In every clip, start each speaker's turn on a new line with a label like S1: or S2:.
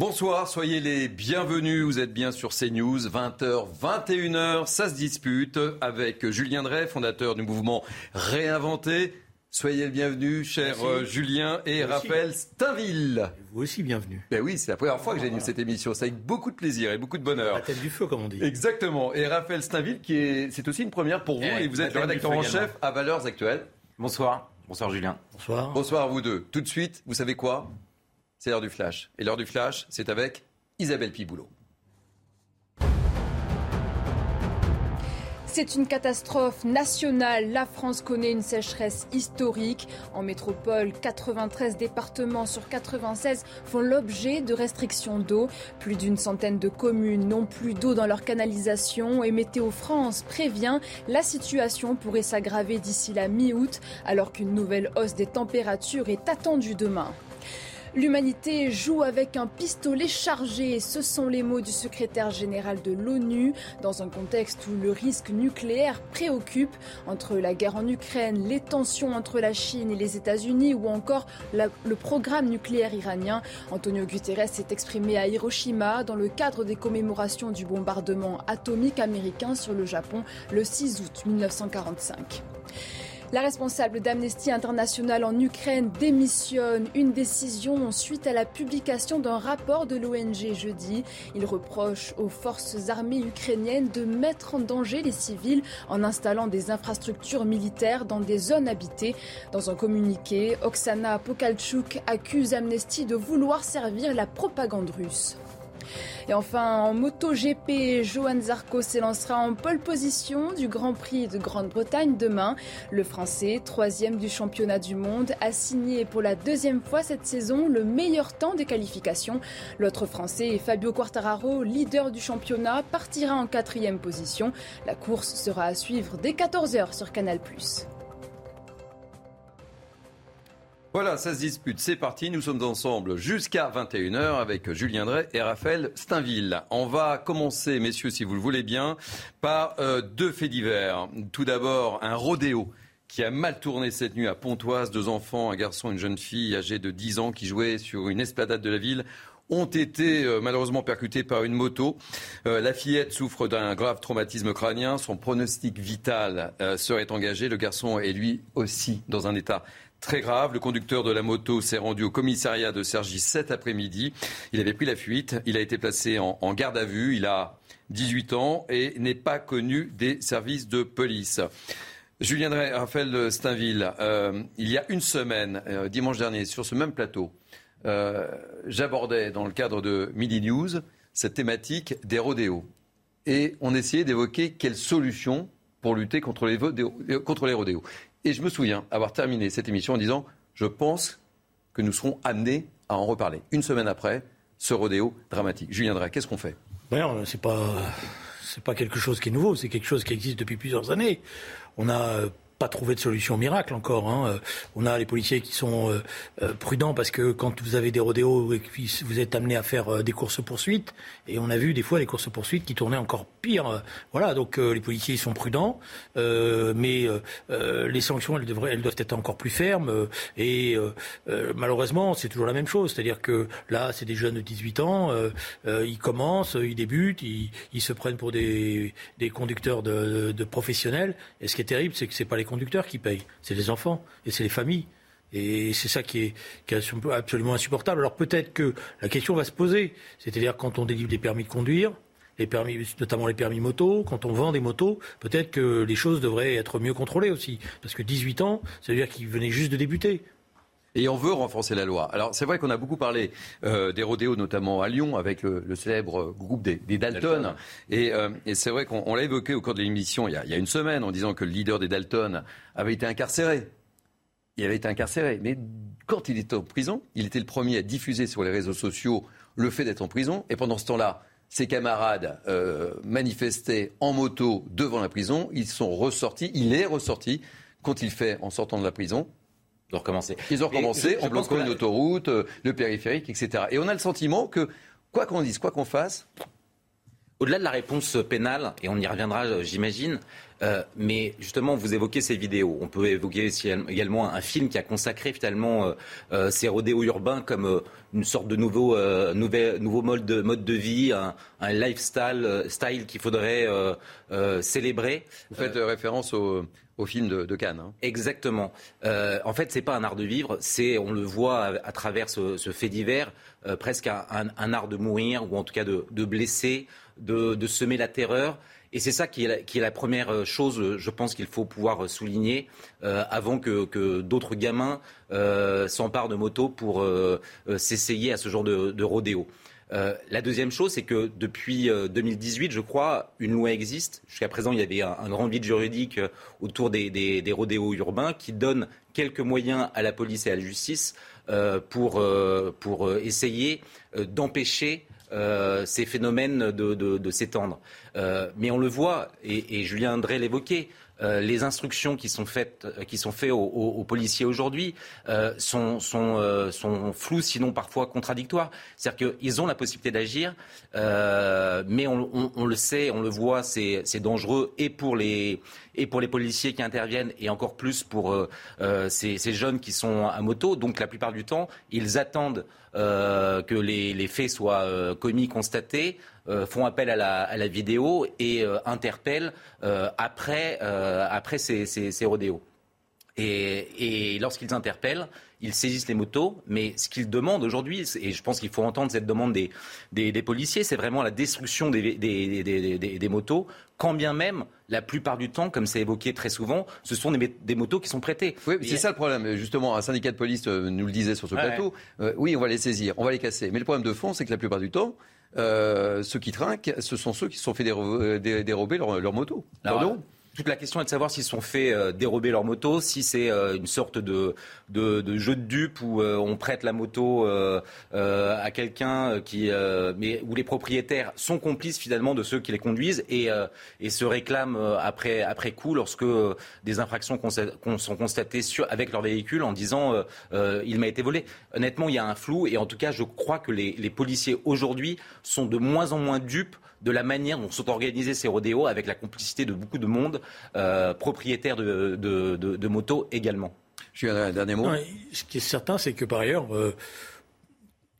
S1: Bonsoir, soyez les bienvenus. Vous êtes bien sur CNews, 20h, 21h. Ça se dispute avec Julien Drey, fondateur du mouvement Réinventé. Soyez le bienvenu, cher euh, Julien et Raphaël Stainville.
S2: Vous aussi, bienvenue.
S1: Ben oui, c'est la première fois que j'anime cette émission. C'est avec beaucoup de plaisir et beaucoup de bonheur.
S2: La tête du feu, comme on dit.
S1: Exactement. Et Raphaël Stainville, qui est, c'est aussi une première pour vous, et, vous êtes le rédacteur en chef à Valeurs Actuelles.
S3: Bonsoir. Bonsoir, Julien.
S2: Bonsoir.
S1: Bonsoir à vous deux. Tout de suite, vous savez quoi? C'est l'heure du flash. Et l'heure du flash, c'est avec Isabelle Piboulot.
S4: C'est une catastrophe nationale. La France connaît une sécheresse historique. En métropole, 93 départements sur 96 font l'objet de restrictions d'eau. Plus d'une centaine de communes n'ont plus d'eau dans leur canalisation et Météo France prévient la situation pourrait s'aggraver d'ici la mi-août alors qu'une nouvelle hausse des températures est attendue demain. L'humanité joue avec un pistolet chargé. Ce sont les mots du secrétaire général de l'ONU dans un contexte où le risque nucléaire préoccupe entre la guerre en Ukraine, les tensions entre la Chine et les États-Unis ou encore le programme nucléaire iranien. Antonio Guterres s'est exprimé à Hiroshima dans le cadre des commémorations du bombardement atomique américain sur le Japon le 6 août 1945. La responsable d'Amnesty International en Ukraine démissionne. Une décision suite à la publication d'un rapport de l'ONG jeudi. Il reproche aux forces armées ukrainiennes de mettre en danger les civils en installant des infrastructures militaires dans des zones habitées. Dans un communiqué, Oksana Pokalchuk accuse Amnesty de vouloir servir la propagande russe. Et enfin, en MotoGP, Johan Zarco s'élancera en pole position du Grand Prix de Grande-Bretagne demain. Le Français, troisième du championnat du monde, a signé pour la deuxième fois cette saison le meilleur temps des qualifications. L'autre Français, Fabio Quartararo, leader du championnat, partira en quatrième position. La course sera à suivre dès 14h sur Canal+.
S1: Voilà, ça se dispute, c'est parti. Nous sommes ensemble jusqu'à 21h avec Julien Drey et Raphaël Steinville. On va commencer, messieurs, si vous le voulez bien, par euh, deux faits divers. Tout d'abord, un rodéo qui a mal tourné cette nuit à Pontoise. Deux enfants, un garçon et une jeune fille âgée de 10 ans qui jouaient sur une esplanade de la ville ont été euh, malheureusement percutés par une moto. Euh, la fillette souffre d'un grave traumatisme crânien. Son pronostic vital serait engagé. Le garçon est lui aussi dans un état très grave. Le conducteur de la moto s'est rendu au commissariat de Cergy cet après-midi. Il avait pris la fuite. Il a été placé en, garde à vue. Il a 18 ans et n'est pas connu des services de police. Julien Drey, Raphaël Steinville, euh, il y a une semaine, euh, dimanche dernier, sur ce même plateau, euh, j'abordais dans le cadre de Midi News cette thématique des rodéos. Et on essayait d'évoquer quelles solutions pour lutter contre les, contre les rodéos. Et je me souviens avoir terminé cette émission en disant Je pense que nous serons amenés à en reparler. Une semaine après, ce rodéo dramatique. Julien Drey, qu'est-ce qu'on fait?
S2: C'est pas. Pas quelque chose qui est nouveau, c'est quelque chose qui existe depuis plusieurs années. On a pas trouvé de solution miracle encore. Hein. Euh, on a les policiers qui sont euh, euh, prudents parce que quand vous avez des rodéos vous êtes amené à faire des courses poursuites, et on a vu des fois les courses poursuites qui tournaient encore pire. Voilà, donc les policiers sont prudents, mais les sanctions elles, devraient, elles doivent être encore plus fermes. et malheureusement, c'est toujours la même chose, c'est-à-dire que là, c'est des jeunes de 18 ans, ils commencent, ils débutent, ils, se prennent pour des, conducteurs de, de, professionnels. Et ce qui est terrible, c'est que c'est pas les conducteurs qui payent, c'est les enfants et c'est les familles. Et c'est ça qui est, absolument insupportable. Alors peut-être que la question va se poser, c'est-à-dire quand on délivre des permis de conduire, les notamment les permis moto, quand on vend des motos, peut-être que les choses devraient être mieux contrôlées aussi. Parce que 18 ans, ça veut dire qu'ils venaient juste de débuter.
S1: Et on veut renforcer la loi. Alors c'est vrai qu'on a beaucoup parlé euh, des rodéos, notamment à Lyon, avec le, célèbre groupe des, Dalton. Euh, et, c'est vrai qu'on l'a évoqué au cours de l'émission il, il, y a une semaine en disant que le leader des Dalton avait été incarcéré. Il avait été incarcéré. Mais quand il était en prison, il était le premier à diffuser sur les réseaux sociaux le fait d'être en prison. Et pendant ce temps-là, ses camarades euh, manifestaient en moto devant la prison. Ils sont ressortis. Il est ressorti quand il fait en sortant de la prison
S3: ils ont recommencé.
S1: Ils ont recommencé en bloquant une autoroute, euh, le périphérique, etc. Et on a le sentiment que, quoi qu'on dise, quoi qu'on fasse,
S3: Au-delà de la réponse pénale, et on y reviendra, j'imagine, euh, mais justement, vous évoquez ces vidéos. On peut évoquer également un film qui a consacré finalement euh, euh, ces rodéos urbains comme une sorte de nouveau, nouveau mode, de, mode de vie, un, lifestyle style qu'il faudrait célébrer.
S1: Vous faites référence au, film de, Cannes. Hein.
S3: Exactement. en fait, c'est pas un art de vivre, c'est, on le voit à, travers ce, fait divers, presque un, art de mourir ou en tout cas de, blesser, de semer la terreur. Et c'est ça qui est, la, première euh, chose, euh, je pense qu'il faut pouvoir euh, souligner avant que, d'autres gamins s'emparent de motos pour s'essayer à ce genre de, rodéo. La deuxième chose, c'est que depuis 2018, je crois, une loi existe. Jusqu'à présent, il y avait un, grand vide juridique autour des, rodéos urbains qui donne quelques moyens à la police et à la justice pour, essayer d'empêcher euh, ces phénomènes de, s'étendre. Euh, mais on le voit, et, Julien André l'évoquait, euh, les instructions qui sont faites, qui sont faites aux, policiers aujourd'hui sont, sont, floues, sinon parfois contradictoires. C'est-à-dire qu'ils ont la possibilité d'agir, mais on, le sait, on le voit, c'est dangereux et pour les et pour les policiers qui interviennent et encore plus pour ces, ces, jeunes qui sont à moto. Donc la plupart du temps, ils attendent euh, que les, faits soient euh, commis, constatés, euh, font appel à la, vidéo et interpellent après, ces, rodéos. Et, lorsqu'ils interpellent, ils saisissent les motos, mais ce qu'ils demandent aujourd'hui, et je pense qu'il faut entendre cette demande des, des, policiers, c'est vraiment la destruction des, des, motos, quand bien même, la plupart du temps, comme c'est évoqué très souvent, ce sont des, motos qui sont prêtées.
S1: Oui, c'est ça le problème. Justement, un syndicat de police euh, nous le disait sur ce plateau. Euh, oui, on va les saisir, on va les casser. Mais le problème de fond, c'est que la plupart du temps, euh, ceux qui trinquent, ce sont ceux qui se sont fait dérober leur, leur moto.
S3: Toute la question est de savoir s'ils sont fait euh, dérober leur moto, si c'est euh, une sorte de, jeu de dupe où euh, on prête la moto à quelqu'un qui, mais où les propriétaires sont complices finalement de ceux qui les conduisent et, se réclament après, coup lorsque des infractions sont constatées avec leur véhicule en disant il m'a été volé. Honnêtement, il y a un flou et en tout cas, je crois que les policiers aujourd'hui sont de moins en moins dupes de la manière dont sont organisés ces rodéos avec la complicité de beaucoup de monde, euh, propriétaires de, motos également.
S1: Je suis un dernier mot.
S2: ce qui est certain, c'est que par ailleurs, euh,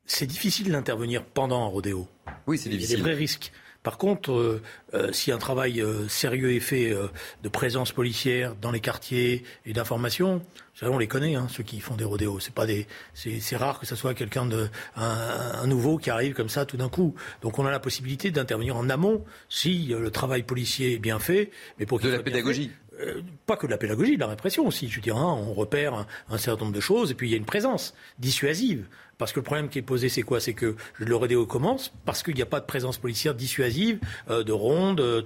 S2: c'est difficile d'intervenir pendant un rodéo.
S1: Oui, c'est difficile.
S2: Il y a des vrais risques. Par contre, euh, euh, si un travail euh, sérieux est fait de présence policière dans les quartiers et d'information, on les connaît, hein, ceux qui font des rodéos. C'est pas des, c'est rare que ce soit quelqu'un de un, nouveau qui arrive comme ça tout d'un coup. Donc on a la possibilité d'intervenir en amont si le travail policier est bien fait,
S1: mais pour de la pédagogie.
S2: pas que de la pédagogie, de la répression aussi. Je dirais, hein, on repère un, certain nombre de choses et puis il y a une présence dissuasive. Parce que le problème qui est posé, c'est quoi? C'est que le rodéo commence parce qu'il n'y a pas de présence policière dissuasive, euh, de ronde, euh,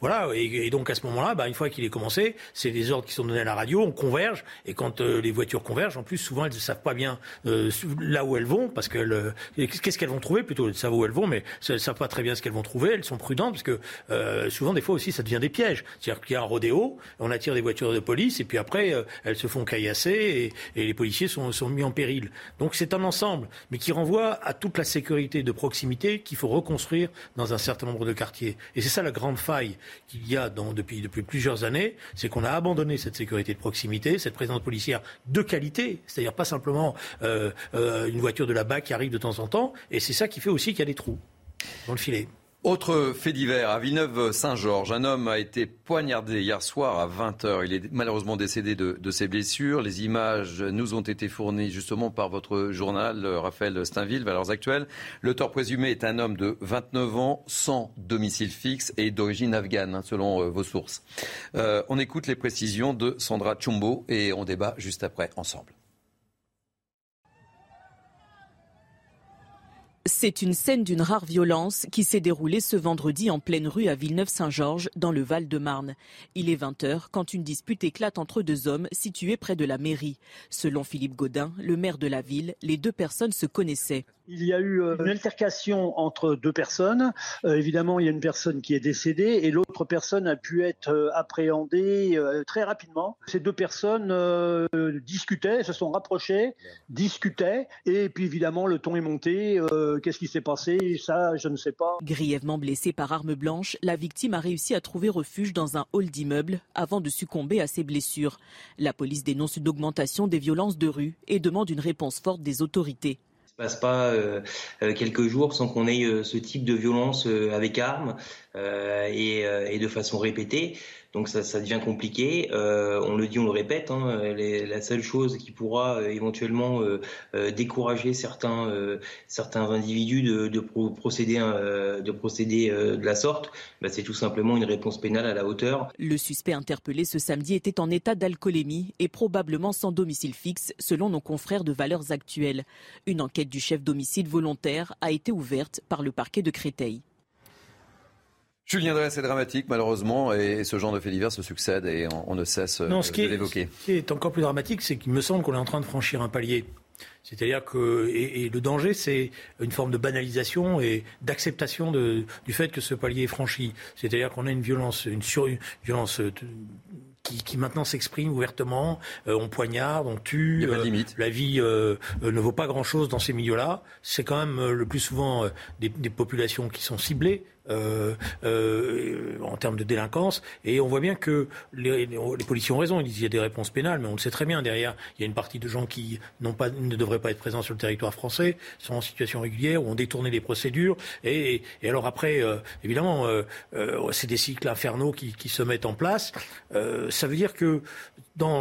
S2: voilà. Et, donc à ce moment-là, bah, une fois qu'il est commencé, c'est des ordres qui sont donnés à la radio, on converge. Et quand euh, les voitures convergent, en plus, souvent elles ne savent pas bien là où elles vont, parce que qu'est-ce qu'elles vont trouver plutôt? Elles savent où elles vont, mais elles ne savent pas très bien ce qu'elles vont trouver. Elles sont prudentes parce que souvent, des fois aussi, ça devient des pièges. C'est-à-dire qu'il y a un rodéo, on attire des voitures de police, et puis après, elles se font caillasser et, et les policiers sont, sont mis en péril. Donc c'est un ensemble mais qui renvoie à toute la sécurité de proximité qu'il faut reconstruire dans un certain nombre de quartiers. Et c'est ça la grande faille qu'il y a depuis, depuis plusieurs années, c'est qu'on a abandonné cette sécurité de proximité, cette présence policière de qualité, c'est-à-dire pas simplement euh, euh, une voiture de la BAC qui arrive de temps en temps, et c'est ça qui fait aussi qu'il y a des trous dans le filet.
S1: Autre fait divers, à Villeneuve-Saint-Georges, un homme a été poignardé hier soir à 20h. Il est malheureusement décédé de, ses blessures. Les images nous ont été fournies justement par votre journal, Raphaël Steinville, Valeurs Actuelles. L'auteur présumé est un homme de 29 ans, sans domicile fixe et d'origine afghane, hein, selon euh, vos sources. Euh, on écoute les précisions de Sandra Chumbo et on débat juste après ensemble.
S5: C'est une scène d'une rare violence qui s'est déroulée ce vendredi en pleine rue à Villeneuve-Saint-Georges, dans le Val-de-Marne. Il est 20h quand une dispute éclate entre deux hommes situés près de la mairie. Selon Philippe Godin, le maire de la ville, les deux personnes se connaissaient.
S6: Il y a eu euh, une altercation entre deux personnes. Euh, évidemment, il y a une personne qui est décédée et l'autre personne a pu être euh, appréhendée très rapidement. Ces deux personnes discutaient, se sont rapprochées, discutaient et puis évidemment le ton est monté. Qu'est-ce qui s'est passé Ça, je ne sais pas.
S5: Grièvement blessée par arme blanche, la victime a réussi à trouver refuge dans un hall d'immeuble avant de succomber à ses blessures. La police dénonce une augmentation des violences de rue et demande une réponse forte des autorités
S7: passe pas euh, euh, quelques jours sans qu'on ait euh, ce type de violence avec armes et, et, de façon répétée. Donc ça, devient compliqué. Euh, on le dit, on le répète. Hein, la seule chose qui pourra euh, éventuellement euh, décourager certains individus de, de procéder de procéder de la sorte, bah, c'est tout simplement une réponse pénale à la hauteur.
S5: Le suspect interpellé ce samedi était en état d'alcoolémie et probablement sans domicile fixe, selon nos confrères de Valeurs Actuelles. Une enquête du chef d'homicide volontaire a été ouverte par le parquet de Créteil.
S1: Julien Drey, c'est dramatique malheureusement et ce genre de faits divers se succèdent et on, ne cesse non, ce de l'évoquer.
S2: Ce qui est encore plus dramatique, c'est qu'il me semble qu'on est en train de franchir un palier. C'est-à-dire que et, le danger, c'est une forme de banalisation et d'acceptation du fait que ce palier est franchi. C'est-à-dire qu'on a une violence, une, sur, une violence euh, qui, maintenant s'exprime ouvertement. Euh, on poignarde, on tue.
S1: Il a pas de euh,
S2: la vie euh, ne vaut pas grand-chose dans ces milieux-là. C'est quand même le plus souvent des, des, populations qui sont ciblées. Euh, euh, en termes de délinquance. Et on voit bien que les, policiers ont raison. Ils disent qu'il y a des réponses pénales, mais on le sait très bien. Derrière, il y a une partie de gens qui ne devraient pas être présents sur le territoire français, sont en situation régulière ont détourné les procédures. Et, et alors après, euh, évidemment, c'est des cycles infernaux qui, se mettent en place. ça veut dire que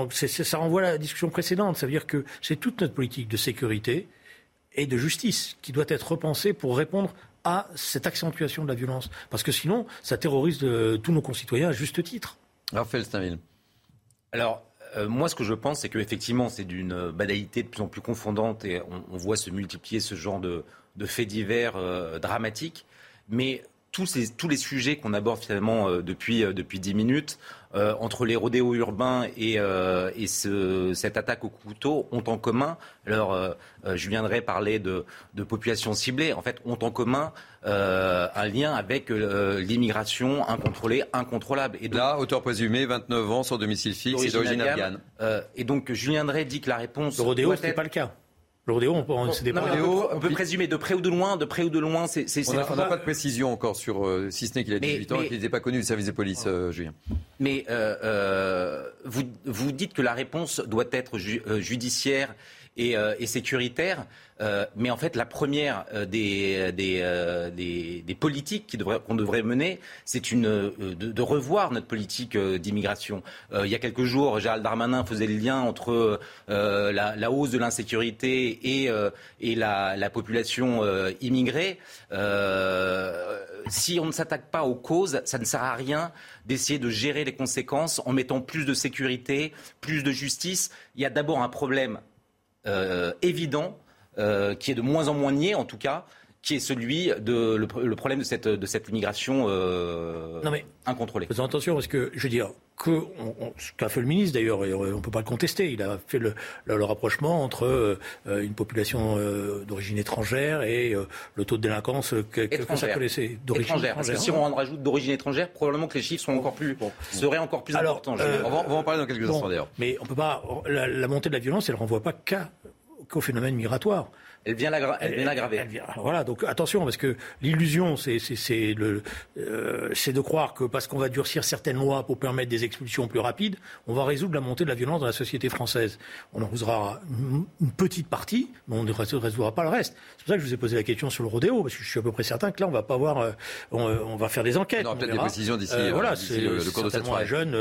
S2: ça renvoie à la discussion précédente. Ça veut dire que c'est toute notre politique de sécurité et de justice qui doit être repensée pour répondre à cette accentuation de la violence. Parce que sinon, ça terrorise de, tous nos concitoyens à juste titre.
S1: Raphaël Steinville.
S3: Alors, euh, moi, ce que je pense, c'est qu'effectivement, c'est d'une banalité de plus en plus confondante et on, voit se multiplier ce genre de, faits divers euh, dramatiques. Mais tous, ces, tous les sujets qu'on aborde finalement euh, depuis, depuis 10 minutes, euh, entre les rodéos urbains et, euh, et ce, cette attaque au couteau ont en commun, alors euh, je viendrai parler de, de populations ciblées, en fait, ont en commun un lien avec l'immigration incontrôlée, incontrôlable.
S1: Et donc, Là, auteur présumé, 29 ans, sans domicile fixe et d'origine afghane.
S3: et donc Julien Drey dit que la réponse.
S2: Le rodéo, ce n'est pas le cas. Le rodéo, on peut,
S3: on, peut, présumer de près ou de loin, de près ou de loin. C'est,
S1: on n'a pas de précision encore sur, euh, si ce n'est qu'il a 18 ans et qu'il n'était pas connu du service de police, euh, Julien.
S3: Mais euh, vous, vous dites que la réponse doit être judiciaire et, et sécuritaire. Euh, mais en fait, la première euh, des, des, euh, politiques qu'on devrait, mener, c'est une de, revoir notre politique d'immigration. il y a quelques jours, Gérald Darmanin faisait le lien entre la, hausse de l'insécurité et, et la, population immigrée. si on ne s'attaque pas aux causes, ça ne sert à rien d'essayer de gérer les conséquences en mettant plus de sécurité, plus de justice. Il y a d'abord un problème évident euh, qui est de moins en moins nié, en tout cas, qui est celui de le, problème de cette, de cette immigration euh, non mais, incontrôlée.
S2: Faisons attention parce que, je veux dire, que ce qu'a fait le ministre d'ailleurs, on ne peut pas le contester, il a fait le, le, rapprochement entre euh, une population d'origine étrangère et le taux de délinquance que, que ça connaissait
S3: d'origine étrangère. Parce que si on en rajoute d'origine étrangère, probablement que les chiffres sont encore plus, seraient encore plus importants.
S1: on, va, en parler dans quelques instants d'ailleurs.
S2: Mais on peut pas, la, la, montée de la violence, elle ne renvoie pas qu'au phénomène migratoire.
S3: Elle vient l'aggraver.
S2: Voilà, donc attention, parce que l'illusion, c'est euh, de croire que parce qu'on va durcir certaines lois pour permettre des expulsions plus rapides, on va résoudre la montée de la violence dans la société française. On en résoudra une, petite partie, mais on ne résoudra pas le reste. C'est pour ça que je vous ai posé la question sur le rodéo, parce que je suis à peu près certain que là, on va pas avoir, euh, on, va faire des enquêtes.
S1: On aura peut-être des précisions d'ici.
S2: Euh, voilà, c'est le, cours de cette un jeune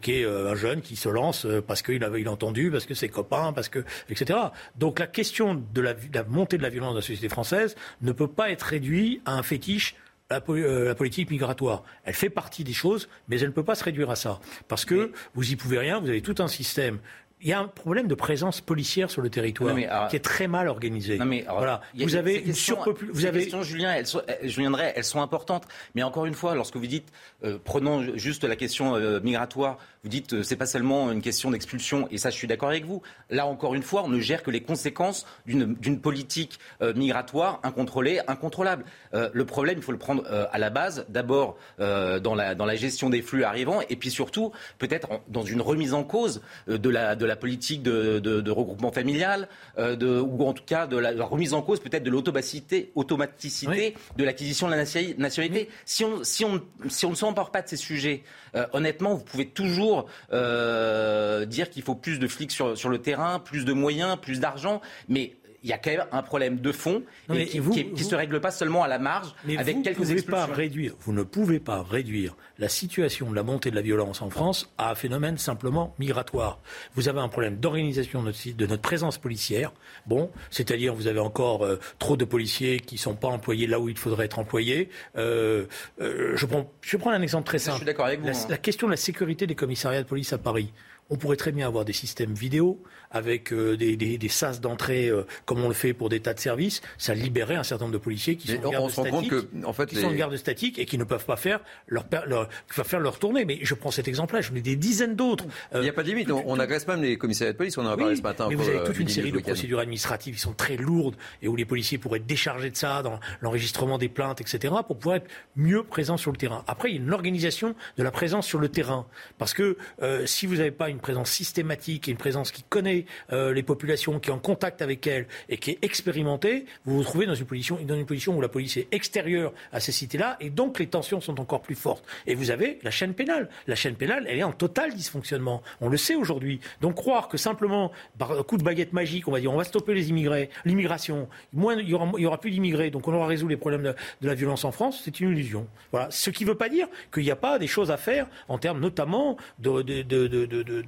S2: qui est un jeune qui se lance parce qu'il avait il entendu, parce que ses copains, parce que etc. Donc la question de la, la montée de la violence de la société française ne peut pas être réduite à un fétiche la, euh, la, politique migratoire. Elle fait partie des choses, mais elle ne peut pas se réduire à ça. Parce que vous y pouvez rien, vous avez tout un système il y a un problème de présence policière sur le territoire qui est très mal organisé.
S3: mais,
S2: voilà. Vous avez une surpopulation. Vous avez...
S3: questions, Julien, elles sont, Julien Drey, elles sont importantes. Mais encore une fois, lorsque vous dites, euh, prenons juste la question euh, migratoire, vous dites euh, c'est pas seulement une question d'expulsion, et ça je suis d'accord avec vous. Là encore une fois, on ne gère que les conséquences d'une politique migratoire incontrôlée, incontrôlable. le problème, il faut le prendre à la base, d'abord dans la, dans la gestion des flux arrivants, et puis surtout peut-être dans une remise en cause de la, de la politique de, regroupement familial, euh, de, ou en tout cas de la, remise en cause peut-être de l'automaticité automaticité de l'acquisition de la nationalité. Si on, si, on, si on ne s'empare pas de ces sujets, euh, honnêtement, vous pouvez toujours euh, dire qu'il faut plus de flics sur, sur le terrain, plus de moyens, plus d'argent, mais il y a quand même un problème de fond qui ne se règle pas seulement à la marge avec quelques
S2: pouvez Pas réduire, vous ne pouvez pas réduire la situation de la montée de la violence en France à un phénomène simplement migratoire. Vous avez un problème d'organisation de, notre, présence policière. Bon, c'est-à-dire vous avez encore euh, trop de policiers qui ne sont pas employés là où il faudrait être employés. Euh, euh, je, prends, je vais prendre un exemple très simple. Je
S3: suis d'accord avec vous.
S2: La,
S3: hein.
S2: la question de la sécurité des commissariats de police à Paris. On pourrait très bien avoir des systèmes vidéo avec euh, des, des, des, sas d'entrée euh, comme on le fait pour des tas de services. Ça libérerait un certain nombre de policiers qui sont, en garde, statique, en fait, qui sont garde statique et qui ne peuvent pas faire leur, leur, faire leur tournée. Mais je prends cet exemple-là, j'en ai des dizaines d'autres.
S1: Il n'y a pas de limite. on, agresse même les commissariats de police. On en a parlé ce matin.
S2: Mais vous avez toute une série de procédures administratives qui sont très lourdes et où les policiers pourraient être déchargés de ça dans l'enregistrement des plaintes, etc., pour pouvoir être mieux présents sur le terrain. Après, il y a une organisation de la présence sur le terrain. Parce que euh, si vous n'avez pas une présence systématique et une présence qui connaît euh, les populations, qui est en contact avec elles et qui est expérimentée, vous vous trouvez dans une position, dans une position où la police est extérieure à ces cités-là et donc les tensions sont encore plus fortes. Et vous avez la chaîne pénale. La chaîne pénale, elle est en total dysfonctionnement. On le sait aujourd'hui. Donc croire que simplement par coup de baguette magique, on va dire on va stopper les immigrés, l'immigration, moins il y aura, il y aura plus d'immigrés, donc on aura résolu les problèmes de, de la violence en France, c'est une illusion. Voilà. Ce qui ne veut pas dire qu'il n'y a pas des choses à faire en termes notamment de, de, de,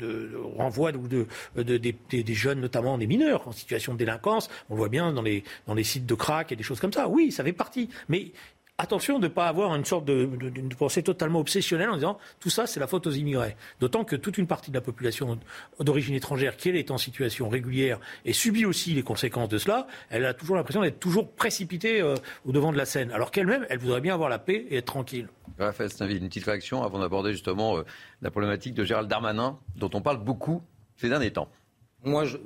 S2: de renvoi de, de, des, jeunes, notamment des mineurs, en situation de délinquance. On voit bien dans les, dans les sites de crack et des choses comme ça. Oui, ça fait partie. Mais attention de ne pas avoir une sorte de, pensée totalement obsessionnelle en disant tout ça c'est la faute aux immigrés. D'autant que toute une partie de la population d'origine étrangère qui est en situation régulière et subit aussi les conséquences de cela, elle a toujours l'impression d'être toujours précipitée euh, au devant de la scène. Alors qu'elle-même, elle voudrait bien avoir la paix et être tranquille.
S1: Raphaël une petite réaction avant d'aborder justement euh, la problématique de Gérald Darmanin, dont on parle beaucoup ces derniers temps.
S3: Moi, je,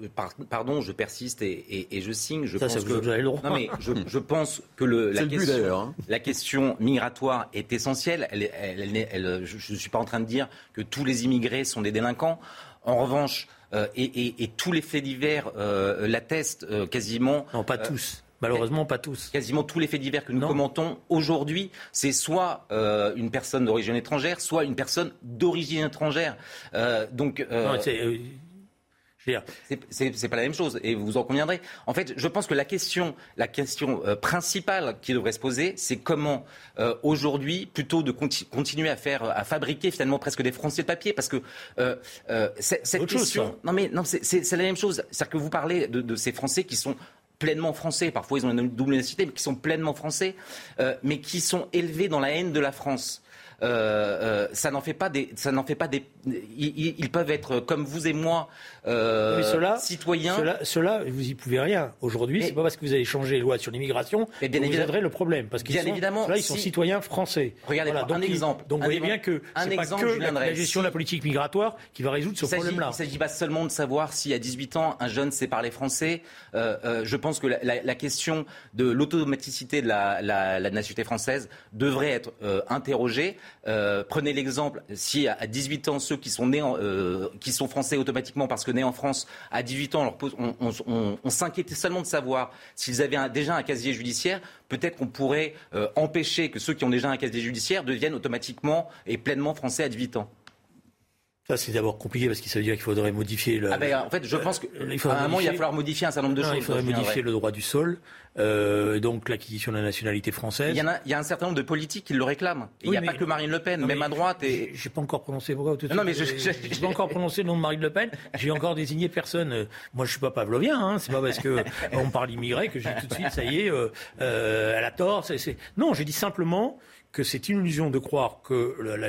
S3: pardon, je persiste et, je signe. Je pense
S2: que, non,
S3: mais je, pense que le, la, question, hein. la, question, migratoire est essentielle. Elle, elle, je ne suis pas en train de dire que tous les immigrés sont des délinquants. En revanche, euh, et, tous les faits divers euh, l'attestent euh, quasiment.
S2: Non, pas tous. Malheureusement, pas tous.
S3: Quasiment tous les faits divers que nous commentons aujourd'hui, c'est soit une personne d'origine étrangère, soit une personne d'origine étrangère. donc, non, c'est pas la même chose, et vous en conviendrez. En fait, je pense que la question, la question euh, principale qui devrait se poser, c'est comment euh, aujourd'hui, plutôt de continuer à faire, à fabriquer finalement presque des Français de papier, parce que euh, cette question, non mais non, c'est la même chose. C'est-à-dire que vous parlez de, de, ces Français qui sont pleinement français, parfois ils ont une double nationalité, mais qui sont pleinement français, mais qui sont élevés dans la haine de la France. Euh, euh, ça n'en fait pas des, ça n'en fait pas des. Ils, peuvent être comme vous et moi, euh, citoyens.
S2: Cela, vous y pouvez rien. Aujourd'hui, c'est pas parce que vous avez changé les lois sur l'immigration que vous aiderez le problème, parce qu'ils sont, évidemment, là, ils sont citoyens français.
S3: Regardez, un exemple.
S2: Donc,
S3: vous
S2: voyez bien que c'est pas que la, gestion de la politique migratoire qui va résoudre ce problème-là.
S3: Il ne s'agit pas seulement de savoir si à 18 ans un jeune sait parler français. je pense que la, question de l'automaticité de la, nationalité française devrait être interrogée. Euh, prenez l'exemple, si à 18 ans, ceux qui sont nés, euh, qui sont français automatiquement parce que nés en France, à 18 ans, on, s'inquiétait seulement de savoir s'ils avaient déjà un casier judiciaire. Peut-être qu'on pourrait euh, empêcher que ceux qui ont déjà un casier judiciaire deviennent automatiquement et pleinement français à 18 ans.
S2: Ça, c'est d'abord compliqué parce que ça veut dire qu'il faudrait modifier le.
S3: Ah ben, en fait, je pense qu'à un moment, il va falloir modifier un certain nombre de choses.
S2: Il faudrait modifier le droit du sol. euh, donc l'acquisition de la nationalité française.
S3: Il y, a, il y a un certain nombre de politiques qui le réclament. il n'y a pas que Marine Le Pen, même à droite. Et...
S2: J'ai pas encore prononcé pourquoi tout Non, mais je, n'ai pas encore prononcé le nom de Marine Le Pen. J'ai encore désigné personne. Moi, je suis pas pavlovien. Hein. C'est pas parce que on parle immigré que j'ai tout de suite, ça y est, euh, euh, elle a tort. Non, j'ai dit simplement que c'est une illusion de croire que la, la,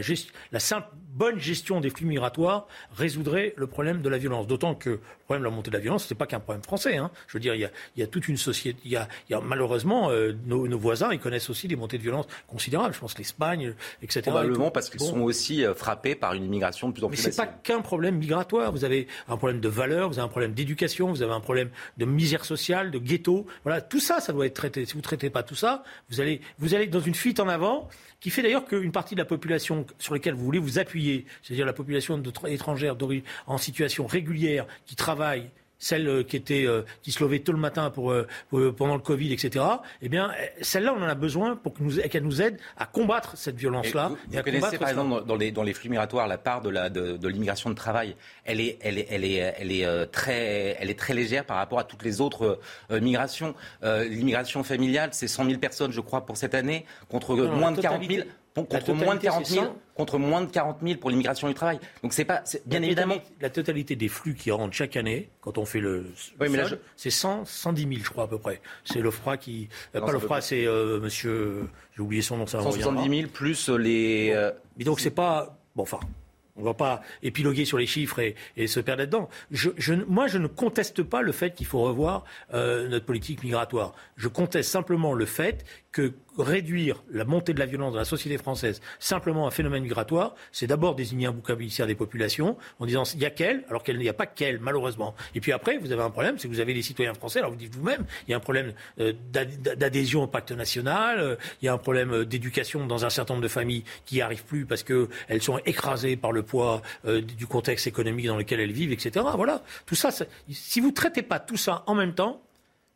S2: la simple bonne gestion des flux migratoires résoudrait le problème de la violence. D'autant que le problème de la montée de la violence, ce n'est pas qu'un problème français. Hein. Je veux dire, il y, a, il y, a, toute une société. Il y a, il y a malheureusement, euh, nos, nos, voisins, ils connaissent aussi des montées de violence considérables. Je pense l'Espagne, etc.
S3: Probablement parce qu'ils sont aussi euh, frappés par une immigration de plus en plus
S2: Mais c'est pas qu'un problème migratoire. Vous avez un problème de valeur, vous avez un problème d'éducation, vous avez un problème de misère sociale, de ghetto. Voilà, tout ça, ça doit être traité. Si vous ne traitez pas tout ça, vous allez, vous allez dans une fuite en avant qui fait d'ailleurs qu'une partie de la population sur laquelle vous voulez vous appuyer, c'est-à-dire la population étrangère en situation régulière qui travaille celle euh, qui était euh, qui se levait tôt le matin pour, euh, pendant le Covid, etc. Eh bien, celle-là, on en a besoin pour qu'elle nous, aide à combattre cette violence-là.
S3: Vous, connaissez par exemple dans les, dans les flux migratoires la part de la de, l'immigration de travail. Elle est elle est elle est elle est très elle est très légère par rapport à toutes les autres migrations. L'immigration familiale, c'est 100 000 personnes, je crois, pour cette année, contre moins de 40 000 contre moins de 40 000, contre moins de 40 000 pour l'immigration du travail. Donc c'est pas, bien évidemment,
S2: la totalité des flux qui rentrent chaque année, quand on fait le, oui, mais c'est 100, 110 000, je crois à peu près. C'est froid qui, euh, pas froid, c'est euh, Monsieur, j'ai oublié son nom, ça
S3: 170 000 plus les.
S2: Euh, mais donc c'est pas, bon, enfin, on ne va pas épiloguer sur les chiffres et, se perdre là-dedans. moi, je ne conteste pas le fait qu'il faut revoir notre politique migratoire. Je conteste simplement le fait que réduire la montée de la violence dans la société française simplement un phénomène migratoire, c'est d'abord désigner un bouc émissaire des populations en disant il y a qu'elle, alors qu'il n'y a pas qu'elle, malheureusement. Et puis après, vous avez un problème, c'est que vous avez des citoyens français, alors vous dites vous-même, il y a un problème euh, d'adhésion au pacte national, euh, il y a un problème euh, d'éducation dans un certain nombre de familles qui n'y arrivent plus parce qu'elles sont écrasées par le poids du contexte économique dans lequel elles vivent, etc. Voilà. Tout ça, si vous ne traitez pas tout ça en même temps,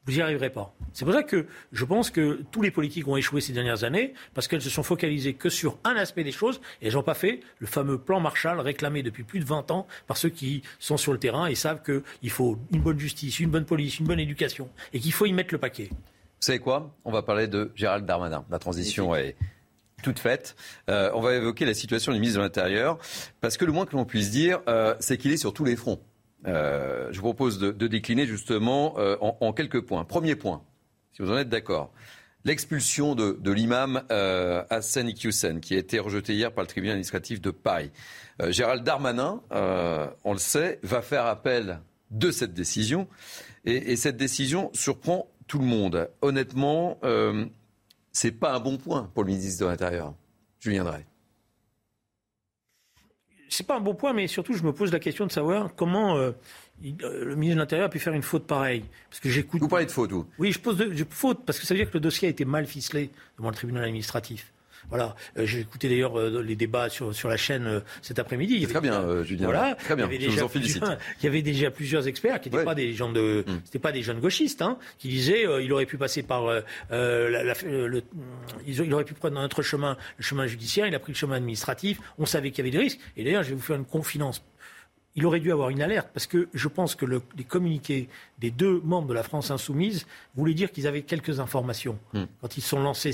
S2: vous n'y arriverez pas. C'est pour ça que je pense que tous les politiques ont échoué ces dernières années parce qu'elles se sont focalisées que sur un aspect des choses et elles n'ont pas fait le fameux plan Marshall réclamé depuis plus de 20 ans par ceux qui sont sur le terrain et savent qu'il faut une bonne justice, une bonne police, une bonne éducation et qu'il faut y mettre le paquet.
S1: Vous savez quoi? On va parler de Gérald Darmanin. La transition est toute faite. Euh, on va évoquer la situation du ministre de l'Intérieur parce que le moins que l'on puisse dire, euh, c'est qu'il est sur tous les fronts. Euh, je vous propose de, décliner justement euh, en, quelques points. Premier point, si vous en êtes d'accord. L'expulsion de, l'imam euh, Hassan Iqiyoussen, qui a été rejeté hier par le tribunal administratif de Paris. Gérald Darmanin, on le sait, va faire appel de cette décision. Et, et cette décision surprend tout le monde. Honnêtement, c'est pas un bon point pour le ministre de l'Intérieur. Julien Drey
S2: c'est pas un bon point, mais surtout, je me pose la question de savoir comment euh, euh, le ministre de l'Intérieur a pu faire une faute pareille. Parce que j'écoute.
S1: Vous parlez de faute, vous
S2: Oui, je pose de, faute parce que ça veut dire que le dossier a été mal ficelé devant le tribunal administratif. Voilà. Euh, j'ai écouté d'ailleurs euh, les débats sur, sur la chaîne euh, cet après-midi.
S1: Très bien, Julien.
S2: Voilà.
S1: Très bien. Je vous en félicite.
S2: il y avait déjà plusieurs experts qui n'étaient pas des gens de, hmm. c'était pas des jeunes gauchistes, hein, qui disaient il aurait pu passer par le, il aurait pu prendre un autre chemin, le chemin judiciaire. Il a pris le chemin administratif. On savait qu'il y avait des risques. Et d'ailleurs, je vais vous faire une confidence il aurait dû avoir une alerte parce que je pense que les communiqués des deux membres de la France insoumise voulaient dire qu'ils avaient quelques informations. Hmm. Quand ils sont lancés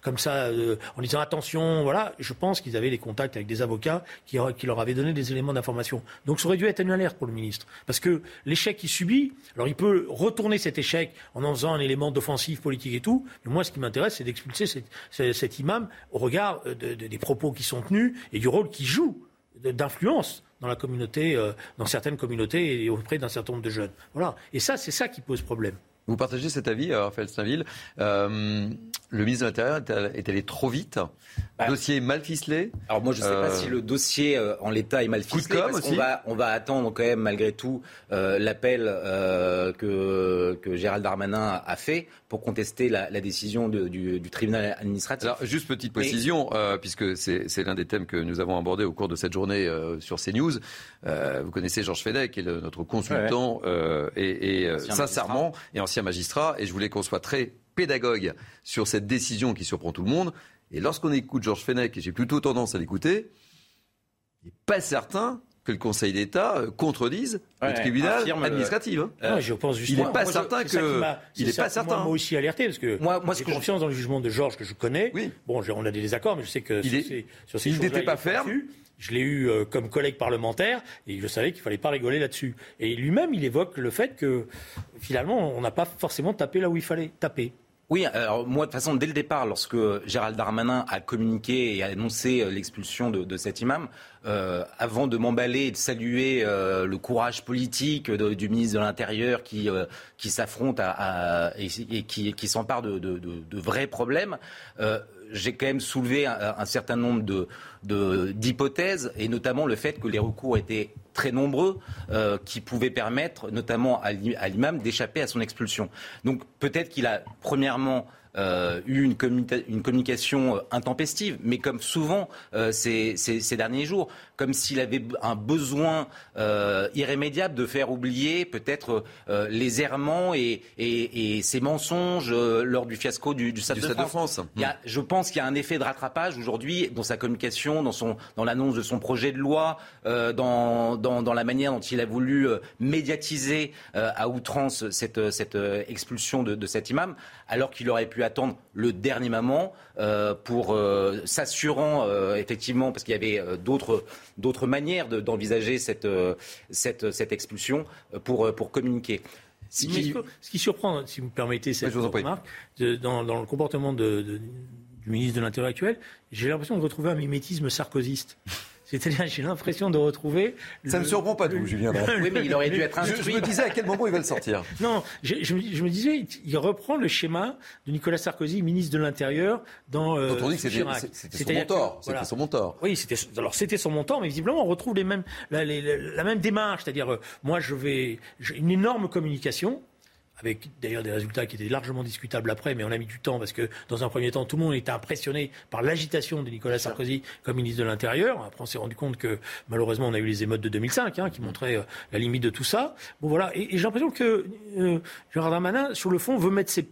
S2: comme ça euh, en disant attention, voilà, je pense qu'ils avaient des contacts avec des avocats qui, leur avaient donné des éléments d'information. Donc ça aurait dû être une alerte pour le ministre. Parce que l'échec qu'il subit, alors il peut retourner cet échec en en faisant un élément d'offensive politique et tout, mais moi ce qui m'intéresse c'est d'expulser cet, imam au regard euh, des propos qui sont tenus et du rôle qu'il joue d'influence dans la communauté, euh, dans certaines communautés et auprès d'un certain nombre de jeunes. Voilà. Et ça, c'est ça qui pose problème.
S1: Vous partagez cet avis, euh, Raphaël Stainville. Euh, le ministre de l'Intérieur est allé trop vite. Bah, dossier mal ficelé.
S3: Alors moi, je ne sais pas si le dossier en l'état est mal ficelé. Parce qu'on va, on va attendre quand même, malgré tout, l'appel que, que Gérald Darmanin a fait pour contester la, décision du, tribunal administratif.
S1: Alors, juste petite précision, euh, puisque c'est l'un des thèmes que nous avons abordé au cours de cette journée euh, sur CNews. Euh, vous connaissez Georges Fedek, qui est notre consultant et, sincèrement et ancien magistrat. Et je voulais qu'on soit très pédagogue sur cette décision qui surprend tout le monde. Et lorsqu'on écoute Georges Fenech, et j'ai plutôt tendance à l'écouter, il n'est pas certain que le Conseil d'État euh, contredise le tribunal administratif.
S2: Hein. je pense
S1: il n'est pas certain que.
S2: Il n'est pas certain. Moi, aussi alerté parce que moi, moi j'ai confiance dans le jugement de Georges que je connais. Oui. Bon, on a des désaccords, mais je sais que
S1: il sur, ces, sur ces il n'était pas ferme.
S2: Je l'ai eu euh, comme collègue parlementaire et je savais qu'il fallait pas rigoler là-dessus. Et lui-même, il évoque le fait que finalement, on n'a pas forcément tapé là où il fallait taper.
S3: Oui, alors moi, de toute façon, dès le départ, lorsque Gérald Darmanin a communiqué et a annoncé euh, l'expulsion de, cet imam, euh, avant de m'emballer et de saluer le courage politique du ministre de l'Intérieur qui, qui s'affronte et, qui, s'empare de, vrais problèmes, j'ai quand même soulevé un, certain nombre de, d'hypothèses, et notamment le fait que les recours étaient très nombreux, euh, qui pouvaient permettre notamment à l'imam d'échapper à son expulsion. Donc peut-être qu'il a premièrement euh, eu une, une, communication euh, intempestive, mais comme souvent euh, ces, ces, ces, derniers jours, comme s'il avait un besoin euh, irrémédiable de faire oublier peut-être les errements et, et, et ces mensonges lors du fiasco du, du Stade, de, France. Il y a, je pense qu'il y a un effet de rattrapage aujourd'hui dans sa communication, dans, son, dans l'annonce de son projet de loi, dans, dans, dans, la manière dont il a voulu médiatiser à outrance cette, cette expulsion de, de cet imam, alors qu'il aurait pu attendre le dernier moment euh, pour euh, s'assurant euh, effectivement, parce qu'il y avait d'autres, d'autres manières d'envisager cette, cette, cette, expulsion pour, pour communiquer.
S2: Ce qui, surprend, si vous me permettez cette remarque, dans, le comportement du ministre de l'Intérieur actuel, j'ai l'impression de retrouver un mimétisme sarkozyste. C'est-à-dire, j'ai l'impression de retrouver.
S1: Ça ne surprend pas de vous, Julien.
S3: oui, mais il aurait dû être instruit.
S1: Je, je, me disais à quel moment il va le sortir.
S2: Non, je, je, me disais, il reprend le schéma de Nicolas Sarkozy, ministre de l'Intérieur, dans.
S1: Euh, on dit que c'était son mentor. C'était son mentor.
S2: Oui, c'était alors c'était son mentor, mais visiblement on retrouve les mêmes, la, la même démarche, c'est-à-dire euh, moi je vais une énorme communication avec d'ailleurs des résultats qui étaient largement discutables après, mais on a mis du temps parce que dans un premier temps, tout le monde était impressionné par l'agitation de Nicolas Sarkozy comme ministre de l'Intérieur. Après, on s'est rendu compte que malheureusement, on a eu les émeutes de 2005 hein, qui montraient euh, la limite de tout ça. Bon voilà, et, j'ai l'impression que euh, Gérard Darmanin, sur le fond, veut mettre ses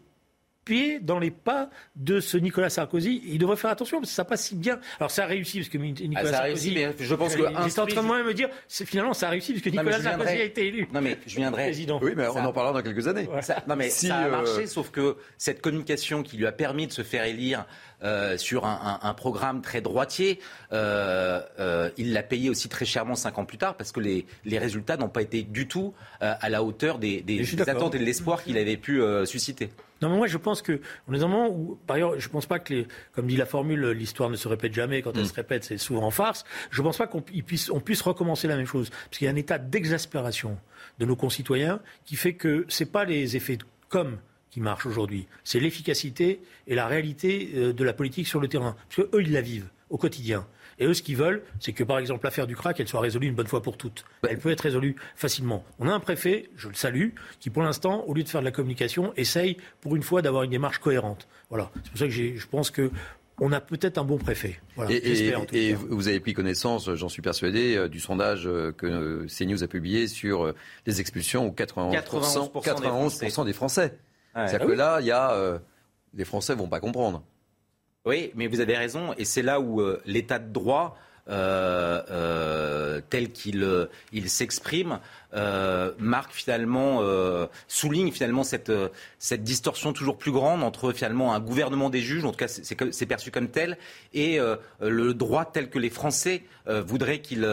S2: pied dans les pas de ce Nicolas Sarkozy. Il devrait faire attention parce que ça passe si bien. Alors ça a réussi parce que Nicolas ah, ça a Réussi,
S3: mais je pense que
S2: j'étais en train de moi me dire finalement ça a réussi parce que Nicolas Sarkozy a été élu.
S3: Non mais je viendrai.
S1: Président. Oui, mais on en parlera dans quelques années.
S3: Ça, non mais ça a euh, marché, sauf que cette communication qui lui a permis de se faire élire euh, sur un, un, un, programme très droitier, euh, euh, il l'a payé aussi très chèrement cinq ans plus tard parce que les, les résultats n'ont pas été du tout à la hauteur des, des, des attentes et de l'espoir qu'il avait pu susciter.
S2: Non, mais moi, je pense que on est un moment où, par ailleurs, je pense pas que, les, comme dit la formule, l'histoire ne se répète jamais. Quand elle mm. se répète, c'est souvent en farce. Je pense pas qu'on puisse, on puisse recommencer la même chose, parce qu'il y a un état d'exaspération de nos concitoyens qui fait que c'est pas les effets comme qui marchent aujourd'hui, c'est l'efficacité et la réalité euh, de la politique sur le terrain, parce que eux, ils la vivent au quotidien. Et eux, ce qu'ils veulent, c'est que, par exemple, l'affaire du crack, elle soit résolue une bonne fois pour toutes. Elle peut être résolue facilement. On a un préfet, je le salue, qui, pour l'instant, au lieu de faire de la communication, essaye, pour une fois, d'avoir une démarche cohérente. Voilà. C'est pour ça que je pense que on a peut-être un bon préfet.
S1: Voilà, et, et vous avez pris connaissance, j'en suis persuadé, euh, du sondage euh, que CNews a publié sur les expulsions où 91%, 91 des Français. C'est-à-dire ah que là, il y a, les Français vont pas comprendre.
S3: Oui, mais vous avez raison, et c'est là où euh, l'état de droit euh, euh, tel qu'il il s'exprime marque finalement souligne finalement cette distorsion toujours plus grande entre finalement un gouvernement des juges en tout cas c'est perçu comme tel et le droit tel que les Français voudraient qu'il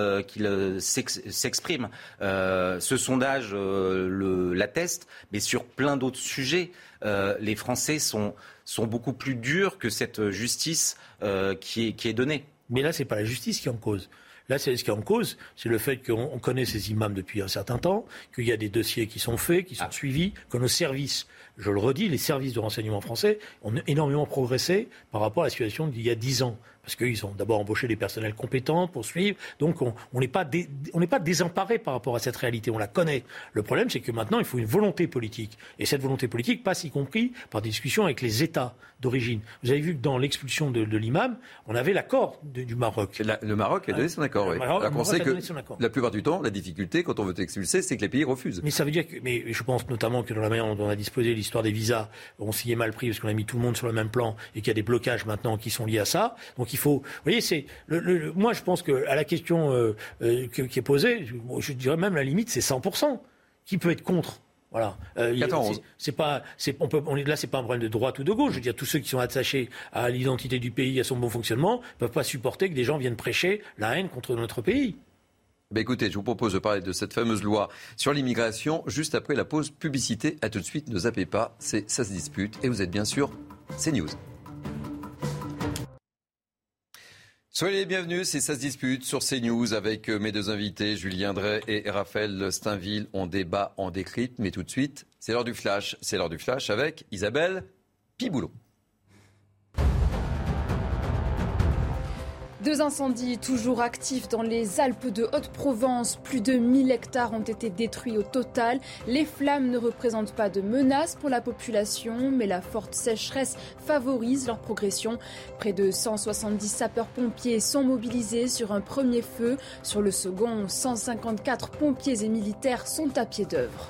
S3: s'exprime ce sondage l'atteste mais sur plein d'autres sujets les Français sont beaucoup plus durs que cette justice euh, qui est donnée.
S2: Mais là, ce n'est pas la justice qui est en cause. Là, c'est ce qui est en cause, c'est le fait qu'on connaît ces imams depuis un certain temps, qu'il y a des dossiers qui sont faits, qui sont ah. suivis, que nos services, je le redis, les services de renseignement français ont énormément progressé par rapport à la situation d'il y a dix ans parce qu'ils ont d'abord embauché des personnels compétents pour suivre. Donc on n'est pas, pas désemparé par rapport à cette réalité, on la connaît. Le problème, c'est que maintenant, il faut une volonté politique. Et cette volonté politique passe y compris par des discussions avec les États d'origine. Vous avez vu que dans l'expulsion de, l'imam, on avait l'accord du Maroc.
S1: le Maroc a donné son accord, oui. on sait que la plupart du temps, la difficulté, quand on veut expulser, c'est que les pays refusent.
S2: Mais ça veut dire que, mais je pense notamment que dans la manière dont on a disposé l'histoire des visas, on s'y est mal pris parce qu'on a mis tout le monde sur le même plan et qu'il y a des blocages maintenant qui sont liés à ça. Donc il faut, vous voyez, c'est, le, moi je pense que à la question euh, euh, qui est posée, je dirais même la limite c'est 100%. Qui peut être contre? Voilà. Euh, c'est pas, c'est, on peut, on est, là, c'est pas un problème de droite ou de gauche. Je veux dire, tous ceux qui sont attachés à l'identité du pays, à son bon fonctionnement, ne peuvent pas supporter que des gens viennent prêcher la haine contre notre pays.
S1: Ben écoutez, je vous propose de parler de cette fameuse loi sur l'immigration juste après la pause publicité. À tout de suite, ne zappez pas, c'est ça se dispute et vous êtes bien sûr c'est News. Soyez les bienvenus, c'est Ça se dispute sur CNews avec euh, mes deux invités, Julien Drey et Raphaël Steinville. On débat, on décrypte, mais tout de suite, c'est l'heure du flash. C'est l'heure du flash avec Isabelle Piboulot.
S4: Deux incendies toujours actifs dans les Alpes de Haute-Provence. Plus de 1000 hectares ont été détruits au total. Les flammes ne représentent pas de menace pour la population, mais la forte sécheresse favorise leur progression. Près de 170 sapeurs-pompiers sont mobilisés sur un premier feu. Sur le second, 154 pompiers et militaires sont à pied d'œuvre.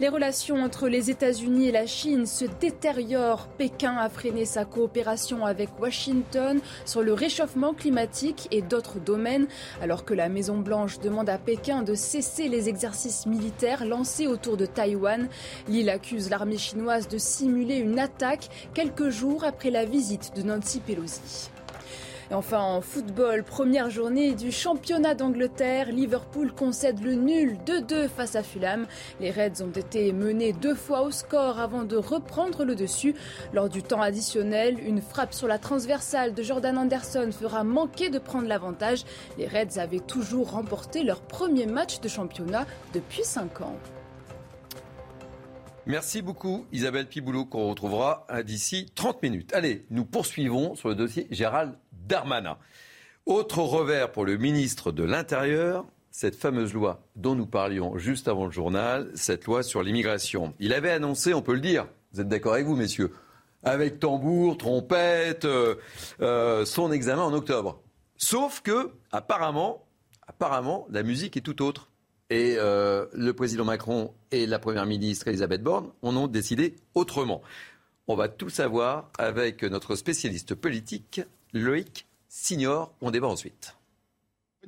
S4: Les relations entre les États-Unis et la Chine se détériorent. Pékin a freiné sa coopération avec Washington sur le réchauffement climatique et d'autres domaines, alors que la Maison-Blanche demande à Pékin de cesser les exercices militaires lancés autour de Taïwan. L'île accuse l'armée chinoise de simuler une attaque quelques jours après la visite de Nancy Pelosi. Et enfin, en football, première journée du championnat d'Angleterre, Liverpool concède le nul 2-2 face à Fulham. Les Reds ont été menés deux fois au score avant de reprendre le dessus. Lors du temps additionnel, une frappe sur la transversale de Jordan Anderson fera manquer de prendre l'avantage. Les Reds avaient toujours remporté leur premier match de championnat depuis 5 ans.
S1: Merci beaucoup Isabelle Piboulot qu'on retrouvera d'ici 30 minutes. Allez, nous poursuivons sur le dossier Gérald Darmanin. Autre revers pour le ministre de l'Intérieur, cette fameuse loi dont nous parlions juste avant le journal, cette loi sur l'immigration. Il avait annoncé, on peut le dire, vous êtes d'accord avec vous, messieurs, avec tambour, trompette, euh, euh, son examen en octobre. Sauf que, apparemment, apparemment, la musique est tout autre. Et euh, le président Macron et la première ministre Elisabeth Borne en ont décidé autrement. On va tout savoir avec notre spécialiste politique, Loïc Signor. On débat ensuite.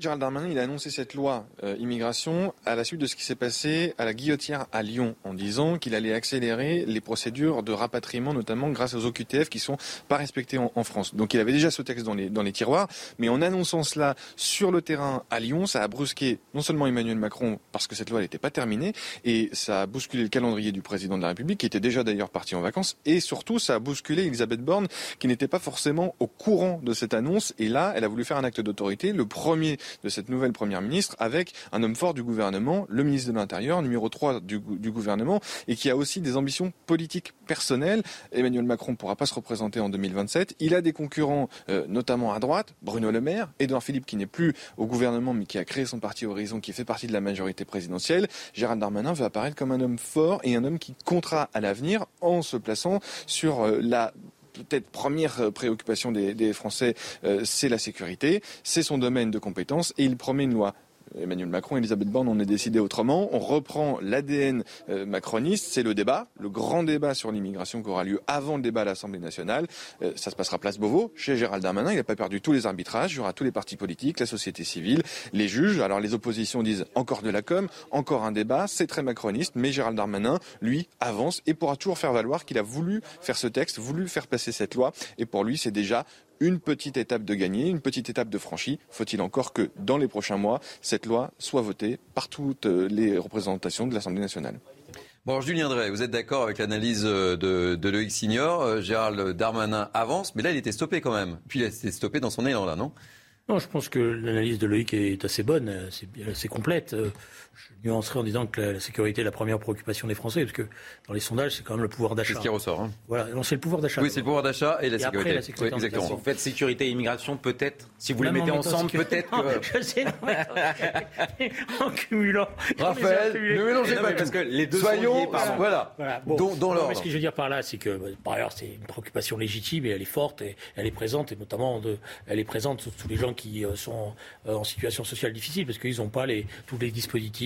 S8: Gérald Darmanin, il a annoncé cette loi euh, immigration à la suite de ce qui s'est passé à la Guillotière à Lyon, en disant qu'il allait accélérer les procédures de rapatriement, notamment grâce aux OQTF qui sont pas respectés en, France. Donc il avait déjà ce texte dans les, dans les tiroirs, mais en annonçant cela sur le terrain à Lyon, ça a brusqué non seulement Emmanuel Macron, parce que cette loi n'était pas terminée, et ça a bousculé le calendrier du président de la République, qui était déjà d'ailleurs parti en vacances, et surtout ça a bousculé Elisabeth Borne, qui n'était pas forcément au courant de cette annonce, et là, elle a voulu faire un acte d'autorité, le premier de cette nouvelle première ministre avec un homme fort du gouvernement, le ministre de l'Intérieur, numéro 3 du, gouvernement, et qui a aussi des ambitions politiques personnelles. Emmanuel Macron ne pourra pas se représenter en 2027. Il a des concurrents, euh, notamment à droite, Bruno Le Maire, Edouard Philippe qui n'est plus au gouvernement mais qui a créé son parti Horizon, qui fait partie de la majorité présidentielle. Gérald Darmanin veut apparaître comme un homme fort et un homme qui comptera à l'avenir en se plaçant sur euh, la peut-être première euh, préoccupation des, Français, euh, c'est la sécurité, c'est son domaine de compétence, et il promet une loi Emmanuel Macron, Elisabeth Borne, on est décidé autrement. On reprend l'ADN euh, macroniste, c'est le débat, le grand débat sur l'immigration qui aura lieu avant le débat à l'Assemblée nationale. Euh, ça se passera place Beauvau, chez Gérald Darmanin. Il n'a pas perdu tous les arbitrages. Il y aura tous les partis politiques, la société civile, les juges. Alors les oppositions disent encore de la com, encore un débat. C'est très macroniste, mais Gérald Darmanin, lui, avance et pourra toujours faire valoir qu'il a voulu faire ce texte, voulu faire passer cette loi. Et pour lui, c'est déjà une petite étape de gagner, une petite étape de franchie. Faut-il encore que dans les prochains mois, cette loi soit votée par toutes euh, les représentations de l'Assemblée nationale?
S1: Bon, Julien Drey, vous êtes d'accord avec l'analyse euh, de, de Loïc Signor euh, Gérald Darmanin avance, mais là, il était stoppé quand même. Puis il a été stoppé dans son élan, là, non?
S2: Non, je pense que l'analyse de Loïc est assez bonne, c'est complète je nuancerai en disant que la, sécurité est la première préoccupation des Français, parce que dans les sondages, c'est quand même le pouvoir d'achat.
S1: C'est ce qui ressort. Hein.
S2: Voilà, c'est le pouvoir d'achat.
S1: Oui, c'est le pouvoir d'achat et la sécurité. la sécurité
S3: exactement. En fait, sécurité et immigration, peut-être. Si vous les mettez ensemble, peut-être que. Je sais,
S2: en cumulant.
S1: Raphaël, ne mélangez pas
S3: parce que les deux
S1: Soyons,
S3: sont liés,
S1: voilà.
S2: voilà. Bon, dans, l'ordre. Ce que je veux dire par là, c'est que, par ailleurs, c'est une préoccupation légitime et elle est forte et elle est présente, et notamment, de, elle est présente sous les gens gens qui sont en situation sociale difficile parce qu'ils n'ont pas les, tous les dispositifs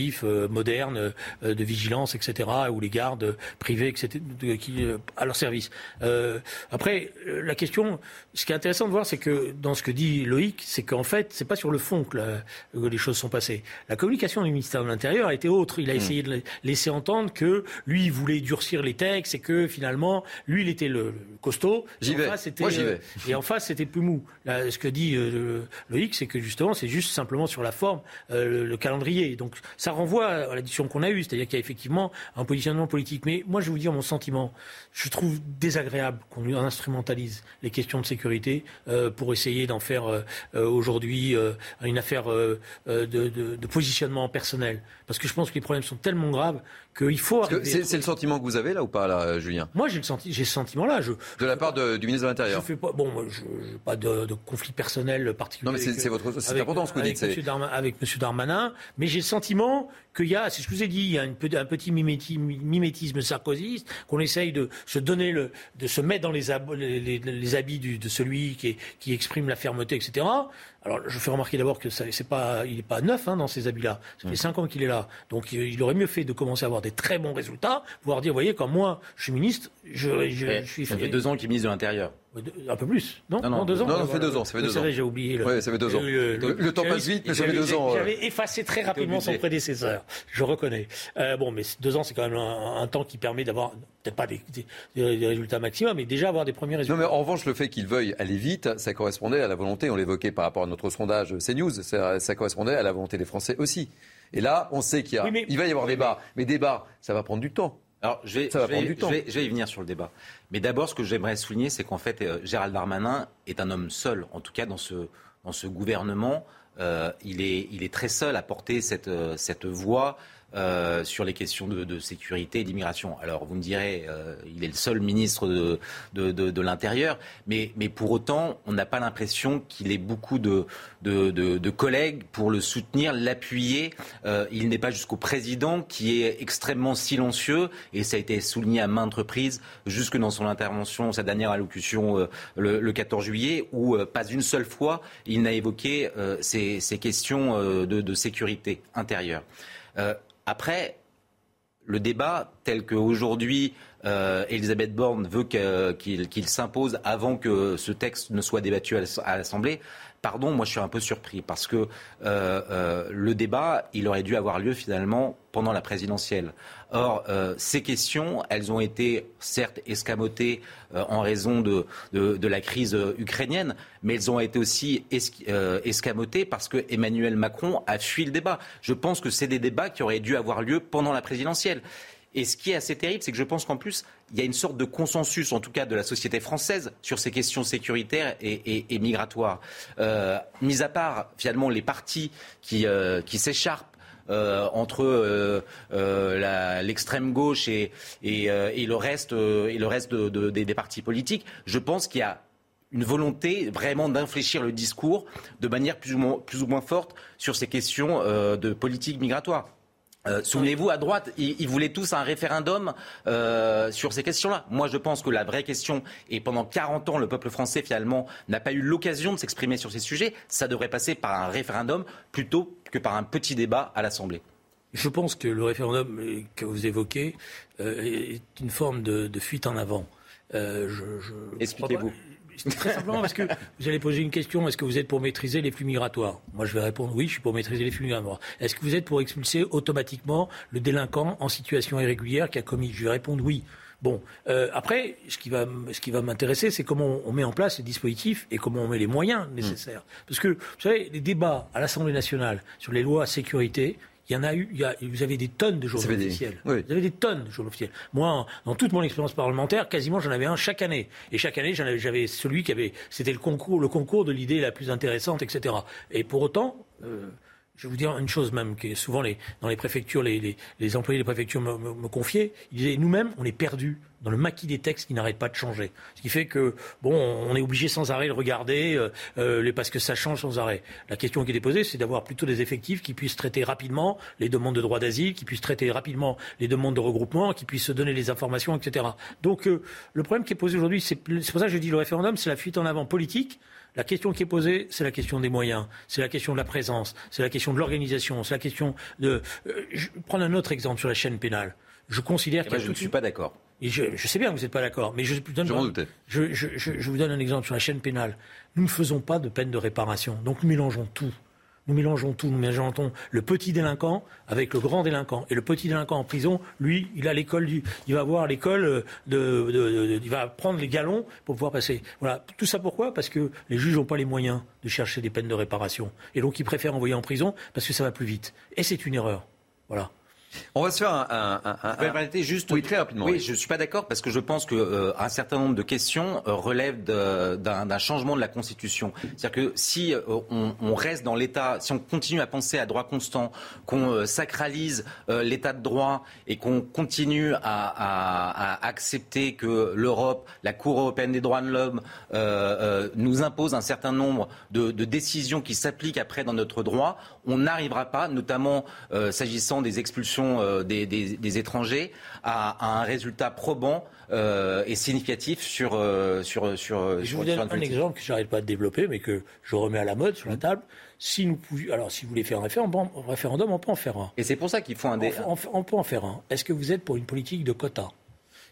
S2: modernes de vigilance, etc., ou les gardes privés etc., qui, à leur service. après, la question, ce qui est intéressant de voir, c'est que dans ce que dit Loïc, c'est qu'en fait, c'est pas sur le fond que, les choses sont passées. La communication du ministère de l'Intérieur a été autre. Il a hmm. essayé de laisser entendre que lui, il voulait durcir les textes et que finalement, lui, il était le, costaud.
S1: J'y vais. Moi, j'y vais.
S2: et en face, c'était plus mou. Là, ce que dit euh, Loïc, c'est que justement, c'est juste simplement sur la forme, euh, le, calendrier. Donc, ça renvoie à la discussion qu'on a eue, c'est-à-dire qu'il y a effectivement un positionnement politique. Mais moi, je vais vous dire mon sentiment. Je trouve désagréable qu'on instrumentalise les questions de sécurité euh, pour essayer d'en faire aujourd'hui une affaire de positionnement personnel. Parce que je pense que les problèmes sont tellement graves qu'il faut.
S1: C'est le sentiment que vous avez là ou pas là, Julien?
S2: Moi, j'ai le senti, j'ai ce sentiment-là. Je,
S1: de la part de, du ministre de l'Intérieur.
S2: Je fais pas, bon, je, je pas de, de, conflit personnel particulier.
S1: Non, mais c'est votre, c'est important ce que vous dites.
S2: Monsieur avec Monsieur Darmanin, mais j'ai le sentiment qu'il y a, c'est ce que je vous ai dit, il y a une, un petit mimétisme sarkozyste, qu'on essaye de se donner le, de se mettre dans les, les, les, habits du, de celui qui, est, qui exprime la fermeté, etc. Alors, je fais remarquer d'abord que ça, c'est pas, il n'est pas neuf hein, dans ces habits-là. Ça fait mmh. cinq ans qu'il est là, donc il aurait mieux fait de commencer à avoir des très bons résultats, pouvoir dire, vous voyez, quand moi je suis ministre, je, je, je suis.
S3: Ça fait deux ans qu'il est ministre de l'Intérieur.
S2: Un peu plus, non
S1: Non, non,
S2: deux ans.
S1: Non, ça fait deux ans. Ça fait deux ans.
S2: j'ai oublié.
S1: Le... Oui, ça fait deux ans. Le, temps passe vite, mais ça fait deux ans.
S2: J'avais effacé très rapidement son prédécesseur. Je reconnais. Euh, bon, mais deux ans, c'est quand même un, temps qui permet d'avoir peut-être pas des, résultats maximum, mais déjà avoir des premiers résultats.
S1: Non, mais en revanche, le fait qu'il veuille aller vite, ça correspondait à la volonté. On l'évoquait par rapport à notre sondage CNews. Ça, ça correspondait à la volonté des Français aussi. Et là, on sait qu'il il va y avoir débat. Mais débat, ça va prendre du temps.
S3: Alors, je vais, ça va prendre du temps. Je vais, y venir sur le débat. Mais d'abord, ce que j'aimerais souligner, c'est qu'en fait, euh, Gérald Darmanin est un homme seul, en tout cas dans ce, dans ce gouvernement. Euh, il, est, il est très seul à porter cette, euh, cette voix euh, sur les questions de, sécurité et d'immigration. Alors vous me direz, euh, il est le seul ministre de, l'Intérieur, mais, mais, pour autant, on n'a pas l'impression qu'il ait beaucoup de, collègues pour le soutenir, l'appuyer. Euh, il n'est pas jusqu'au président qui est extrêmement silencieux, et ça a été souligné à maintes reprises, jusque dans son intervention, sa dernière allocution le, 14 juillet, où pas une seule fois il n'a évoqué ces, questions de, sécurité intérieure. Après, le débat tel qu'aujourd'hui euh, Elisabeth Borne veut qu'il s'impose avant que ce texte ne soit débattu à l'Assemblée, pardon, moi je suis un peu surpris parce que euh, euh, le débat, il aurait dû avoir lieu finalement pendant la présidentielle. Or, euh, ces questions, elles ont été certes escamotées en raison de, de, la crise ukrainienne, mais elles ont été aussi escamotées parce que Emmanuel Macron a fui le débat. Je pense que c'est des débats qui auraient dû avoir lieu pendant la présidentielle. Et ce qui est assez terrible, c'est que je pense qu'en plus, il y a une sorte de consensus, en tout cas de la société française, sur ces questions sécuritaires et, migratoires. Euh, mis à part, finalement, les partis qui, euh, euh, entre l'extrême gauche et le reste des, partis politiques, je pense qu'il y a une volonté vraiment d'infléchir le discours de manière plus ou moins forte sur ces questions de politique migratoire. Euh, souvenez-vous, à droite, ils, voulaient tous un référendum euh, sur ces questions-là. Moi, je pense que la vraie question, et pendant 40 ans, le peuple français, finalement, n'a pas eu l'occasion de s'exprimer sur ces sujets, ça devrait passer par un référendum plutôt que par un petit débat à l'Assemblée.
S2: Je pense que le référendum que vous évoquez euh, est une forme de, fuite en avant.
S3: Expliquez-vous.
S2: Très simplement parce que vous allez poser une question. Est-ce que vous êtes pour maîtriser les flux migratoires? Moi, je vais répondre oui, je suis pour maîtriser les flux migratoires. Est-ce que vous êtes pour expulser automatiquement le délinquant en situation irrégulière qui a commis? Je vais répondre oui. Bon, euh, après, ce qui va, ce qui va m'intéresser, c'est comment on met en place les dispositifs et comment on met les moyens nécessaires. Parce que, vous savez, les débats à l'Assemblée nationale sur les lois sécurité, il y en a eu, vous avez des tonnes de journaux officiels. Vous avez des tonnes de journaux officiels. Moi, dans toute mon expérience parlementaire, quasiment j'en avais un chaque année. Et chaque année, j'avais celui qui avait, c'était le concours, le concours de l'idée la plus intéressante, etc. Et pour autant, euh, je vais vous dire une chose même, que souvent les, dans les préfectures, les, les, les employés des préfectures me, me, me confiaient. Ils disaient, nous-mêmes, on est perdus dans le maquis des textes qui n'arrêtent pas de changer. Ce qui fait que, bon, on est obligé sans arrêt de regarder, euh, euh, parce que ça change sans arrêt. La question qui est posée, c'est d'avoir plutôt des effectifs qui puissent traiter rapidement les demandes de droit d'asile, qui puissent traiter rapidement les demandes de regroupement, qui puissent se donner les informations, etc. Donc, euh, le problème qui est posé aujourd'hui, c'est pour ça que je dis le référendum, c'est la fuite en avant politique. La question qui est posée, c'est la question des moyens, c'est la question de la présence, c'est la question de l'organisation, c'est la question de. je vais prendre un autre exemple sur la chaîne pénale. Je considère
S3: eh ben, je ne suis pas d'accord.
S2: Et je, sais bien que vous n'êtes pas d'accord, mais je, je, vous donne un exemple sur la chaîne pénale. Nous ne faisons pas de peine de réparation, donc nous mélangeons tout. Nous mélangeons tout, nous mélangeons le petit délinquant avec le grand délinquant. Et le petit délinquant en prison, lui, il a l'école du, il va avoir l'école de, il va prendre les galons pour pouvoir passer. Voilà. Tout ça pourquoi? Parce que les juges n'ont pas les moyens de chercher des peines de réparation. Et donc ils préfèrent envoyer en prison parce que ça va plus vite. Et c'est une erreur. Voilà.
S1: On va se faire un.
S3: un, juste. Oui, très rapidement. Oui, je ne suis pas d'accord parce que je pense qu'un euh, certain nombre de questions euh, relèvent d'un changement de la Constitution. C'est-à-dire que si euh, on, reste dans l'État, si on continue à penser à droit constant, qu'on sacralise l'État de droit et qu'on continue à, accepter que l'Europe, la Cour européenne des droits de l'homme, nous impose un certain nombre de, de décisions qui s'appliquent après dans notre droit, on n'arrivera pas, notamment s'agissant des expulsions euh, des, étrangers à, un résultat probant euh, et significatif sur euh, sur sur.
S2: Je vous donne un exemple que j'arrête pas de développer, mais que je remets à la mode sur la table. Si nous alors si vous voulez faire un référendum, on peut en faire un.
S3: Et c'est pour ça qu'il faut un.
S2: On, on, peut en faire un. Est-ce que vous êtes pour une politique de quotas?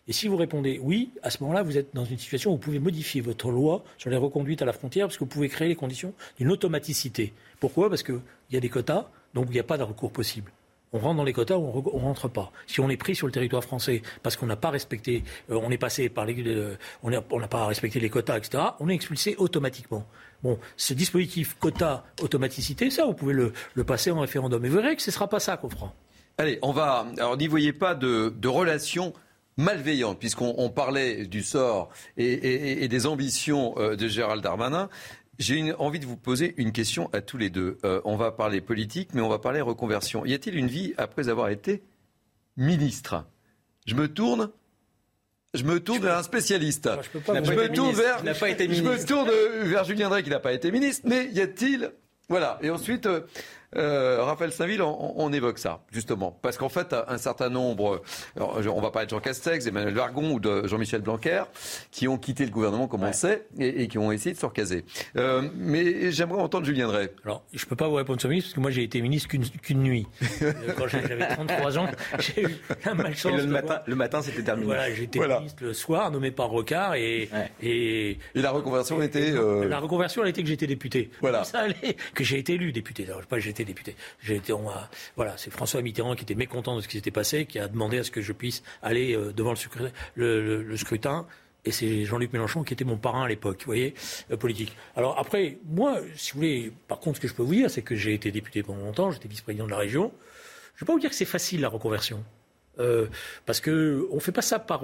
S2: Et si vous répondez oui, à ce moment-là, vous êtes dans une situation où vous pouvez modifier votre loi sur les reconduites à la frontière parce que vous pouvez créer les conditions d'une automaticité. Pourquoi? Parce qu'il y a des quotas, donc il n'y a pas de recours possible on rentre dans les quotas ou on, ne rentre pas. Si on est pris sur le territoire français parce qu'on n'a pas respecté, euh, on est passé par les, euh, les quotas, etc., on est expulsé automatiquement. Bon, ce dispositif quota automaticité, ça, vous pouvez le, passer en référendum. Et vous verrez que ce ne sera pas ça qu'on fera.
S1: Allez, on va. Alors, n'y voyez pas de, relations malveillantes, puisqu'on parlait du sort et, des ambitions euh, de Gérald Darmanin. J'ai envie de vous poser une question à tous les deux. Euh, on va parler politique, mais on va parler reconversion. Y a-t-il une vie après avoir été ministre? Je me tourne. Je me tourne vers un spécialiste. je, me tourne vers. Je me tourne vers Julien Drey qui n'a pas été ministre. Mais y a-t-il voilà. Et ensuite, euh, euh, Raphaël Saint-Ville, on, évoque ça, justement. Parce qu'en fait, un certain nombre, on va parler de Jean Castex, Emmanuel Vargon ou de Jean-Michel Blanquer, qui ont quitté le gouvernement, comme on sait, et, qui ont essayé de se recaser. Euh, mais j'aimerais entendre Julien Drey.
S2: Alors, je ne peux pas vous répondre sur le ministre, parce que moi, j'ai été ministre qu'une nuit. Euh, quand j'avais 33 ans, j'ai eu la malchance.
S3: Le, matin, le matin, c'était terminé.
S2: Voilà, j'étais ministre le soir, nommé par Rocard, et,
S1: et, la reconversion était.
S2: La reconversion, elle était que j'étais député. Voilà. Ça allait, que j'ai été élu député. Alors, pas j'étais député. Voilà, c'est François Mitterrand qui était mécontent de ce qui s'était passé, qui a demandé à ce que je puisse aller euh, devant le, scrutin. Et c'est Jean-Luc Mélenchon qui était mon parrain à l'époque, vous voyez, euh, politique. Alors après, moi, si vous voulez, par contre, ce que je peux vous dire, c'est que j'ai été député pendant longtemps, j'étais vice-président de la région. Je ne vais pas vous dire que c'est facile la reconversion. Euh, parce que on fait pas ça par.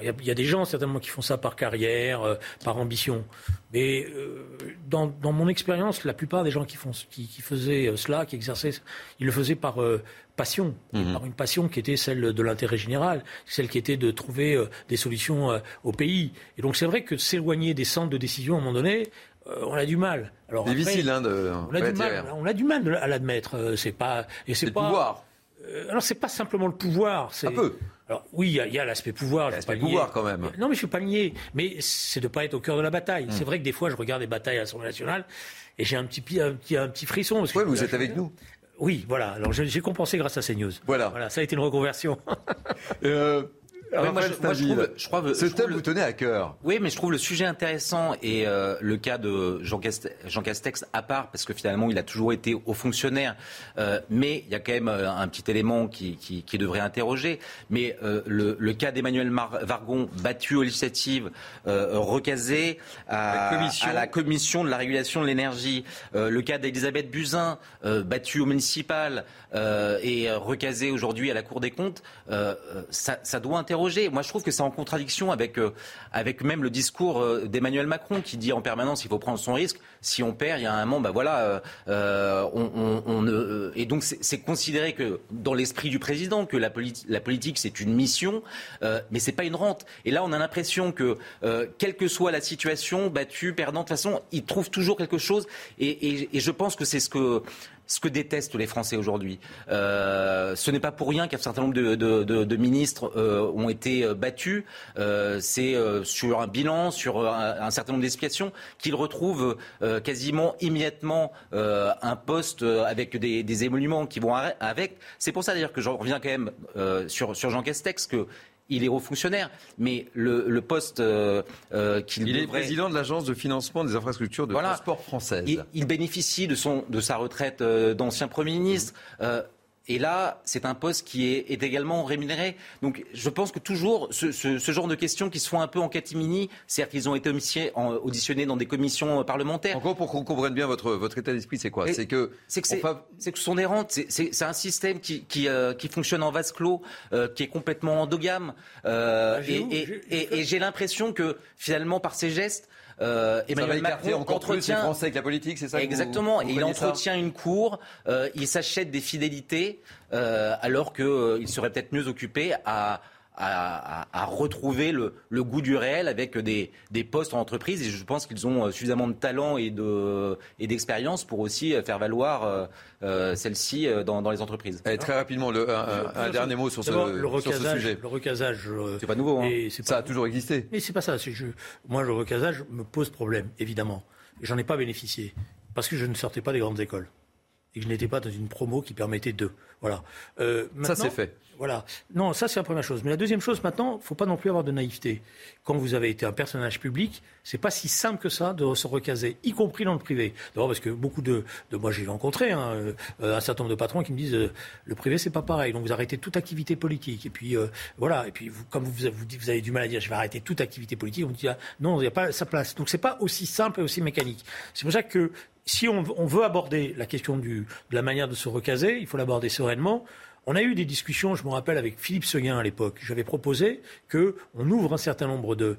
S2: Il y, a des gens certainement qui font ça par carrière, par ambition. Mais euh, dans, dans, mon expérience, la plupart des gens qui, font, qui, qui faisaient euh, cela, qui exerçaient, ils le faisaient par euh, passion, mhm. par une passion qui était celle de l'intérêt général, celle qui était de trouver des solutions au pays. Et donc c'est vrai que s'éloigner des centres de décision à un moment donné, on a du mal.
S1: Alors difficile, hein, de.
S2: On a, du mal, on a du mal à l'admettre. C'est pas.
S1: Et c'est pas. Le pouvoir.
S2: Alors c'est pas simplement le pouvoir.
S1: Un peu.
S2: Alors oui, il y a, l'aspect pouvoir.
S1: L'aspect pouvoir quand même.
S2: Non, mais je suis pas nier. Mais c'est de pas être au cœur de la bataille. Hmm. C'est vrai que des fois, je regarde des batailles à l'Assemblée nationale et j'ai un petit, un petit, un petit frisson.
S1: Oui, vous êtes avec nous.
S2: Oui, voilà. Alors j'ai compensé grâce à CNews.
S1: Voilà.
S2: Voilà, ça a été une reconversion.
S1: euh, moi, je, trouve, ce thème vous tenez à cœur.
S3: Oui, mais je trouve le sujet intéressant et euh, le cas de Jean Castex, à part parce que finalement il a toujours été haut fonctionnaire. Euh, mais il y a quand même euh, un petit élément qui, qui, devrait interroger. Mais le, cas d'Emmanuel Vargon battu aux législatives, recasé à la, à la, commission de la régulation de l'énergie. le cas d'Elisabeth Buzyn battue au municipal et recasé aujourd'hui à la Cour des comptes. ça, ça doit interroger Moi, je trouve que c'est en contradiction avec, euh, avec même le discours euh, d'Emmanuel Macron qui dit en permanence qu'il faut prendre son risque. Si on perd, il y a un moment, ben voilà, on, on, et donc c'est considéré que dans l'esprit du président que la, la politique c'est une mission, mais c'est pas une rente. Et là, on a l'impression que quelle que soit la situation, battu, perdant, de toute façon, il trouve toujours quelque chose. et, et je pense que c'est ce que ce que détestent les Français aujourd'hui. Euh, ce n'est pas pour rien qu'un certain nombre de, ministres euh, ont été euh, battus. C'est sur un bilan, sur un, certain nombre d'explications qu'ils retrouvent quasiment immédiatement un poste avec des, émoluments qui vont avec. C'est pour ça d'ailleurs que je reviens quand même sur, sur Jean Castex que il est haut fonctionnaire, mais le, poste euh, euh, qu'il
S1: Il est président de l'agence de financement des infrastructures de transport française.
S3: Il, bénéficie de, son, de sa retraite euh, d'ancien Premier ministre. Et là, c'est un poste qui est, également rémunéré. Donc, je pense que toujours, ce, genre de questions qui se font un peu en catimini, c'est-à-dire qu'ils ont été auditionnés dans des commissions parlementaires.
S1: Encore pour qu'on comprenne bien votre, votre état d'esprit, c'est quoi?
S3: C'est que c'est que, ce sont des rentes. C'est un système qui, qui, euh, qui, fonctionne en vase clos, euh, qui est complètement endogame. Euh, ah, et, et j'ai l'impression que finalement, par ces gestes,
S1: euh, Emmanuel Macron entretient les Français avec la politique, c'est ça
S3: Exactement. et il entretient une cour. Euh, il s'achète des fidélités, euh, alors qu'il euh, serait peut-être mieux occupé à à, retrouver le, goût du réel avec des, postes en entreprise. Et je pense qu'ils ont euh, suffisamment de talent et, d'expérience pour aussi euh, faire valoir euh, celle-ci dans, les entreprises.
S1: très rapidement, un, dernier mot sur ce, sujet.
S2: Le recasage,
S3: c'est pas nouveau. Hein.
S1: ça a toujours existé.
S2: Mais c'est pas ça. moi, le recasage me pose problème, évidemment. J'en ai pas bénéficié parce que je ne sortais pas des grandes écoles et que je n'étais pas dans une promo qui permettait de. Voilà.
S1: ça, c'est fait.
S2: Voilà. Non, ça c'est la première chose. Mais la deuxième chose, maintenant, faut pas non plus avoir de naïveté. Quand vous avez été un personnage public, c'est pas si simple que ça de se recaser, y compris dans le privé. D'abord parce que beaucoup de, moi j'ai rencontré hein, euh, un certain nombre de patrons qui me disent euh, le privé c'est pas pareil, donc vous arrêtez toute activité politique. Et puis euh, voilà. Et puis comme vous, vous, vous, avez du mal à dire je vais arrêter toute activité politique, on vous dit ah, non, il n'y a pas sa place. Donc c'est pas aussi simple et aussi mécanique. C'est pour ça que si on, veut aborder la question de la manière de se recaser, il faut l'aborder sereinement. On a eu des discussions, je me rappelle, avec Philippe Seguin à l'époque. J'avais proposé qu'on ouvre un certain nombre de,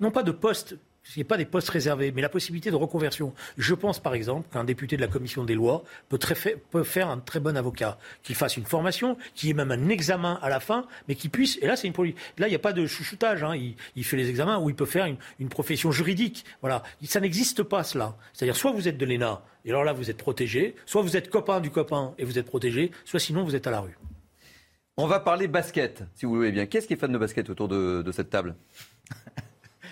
S2: non pas de postes ce n'est pas des postes réservés, mais la possibilité de reconversion. Je pense par exemple qu'un député de la commission des lois peut, faire un très bon avocat, qu'il fasse une formation, qu'il y ait même un examen à la fin, mais qu'il puisse. Et là, c'est une là, il n'y a pas de chouchoutage. Hein. il, fait les examens où il peut faire une, profession juridique. Voilà, ça n'existe pas cela. C'est-à-dire soit vous êtes de l'ENA et alors là vous êtes protégé, soit vous êtes copain du copain et vous êtes protégé, soit sinon vous êtes à la rue.
S1: On va parler basket, si vous voulez bien. Qu'est-ce qui est fan de basket autour de, cette table?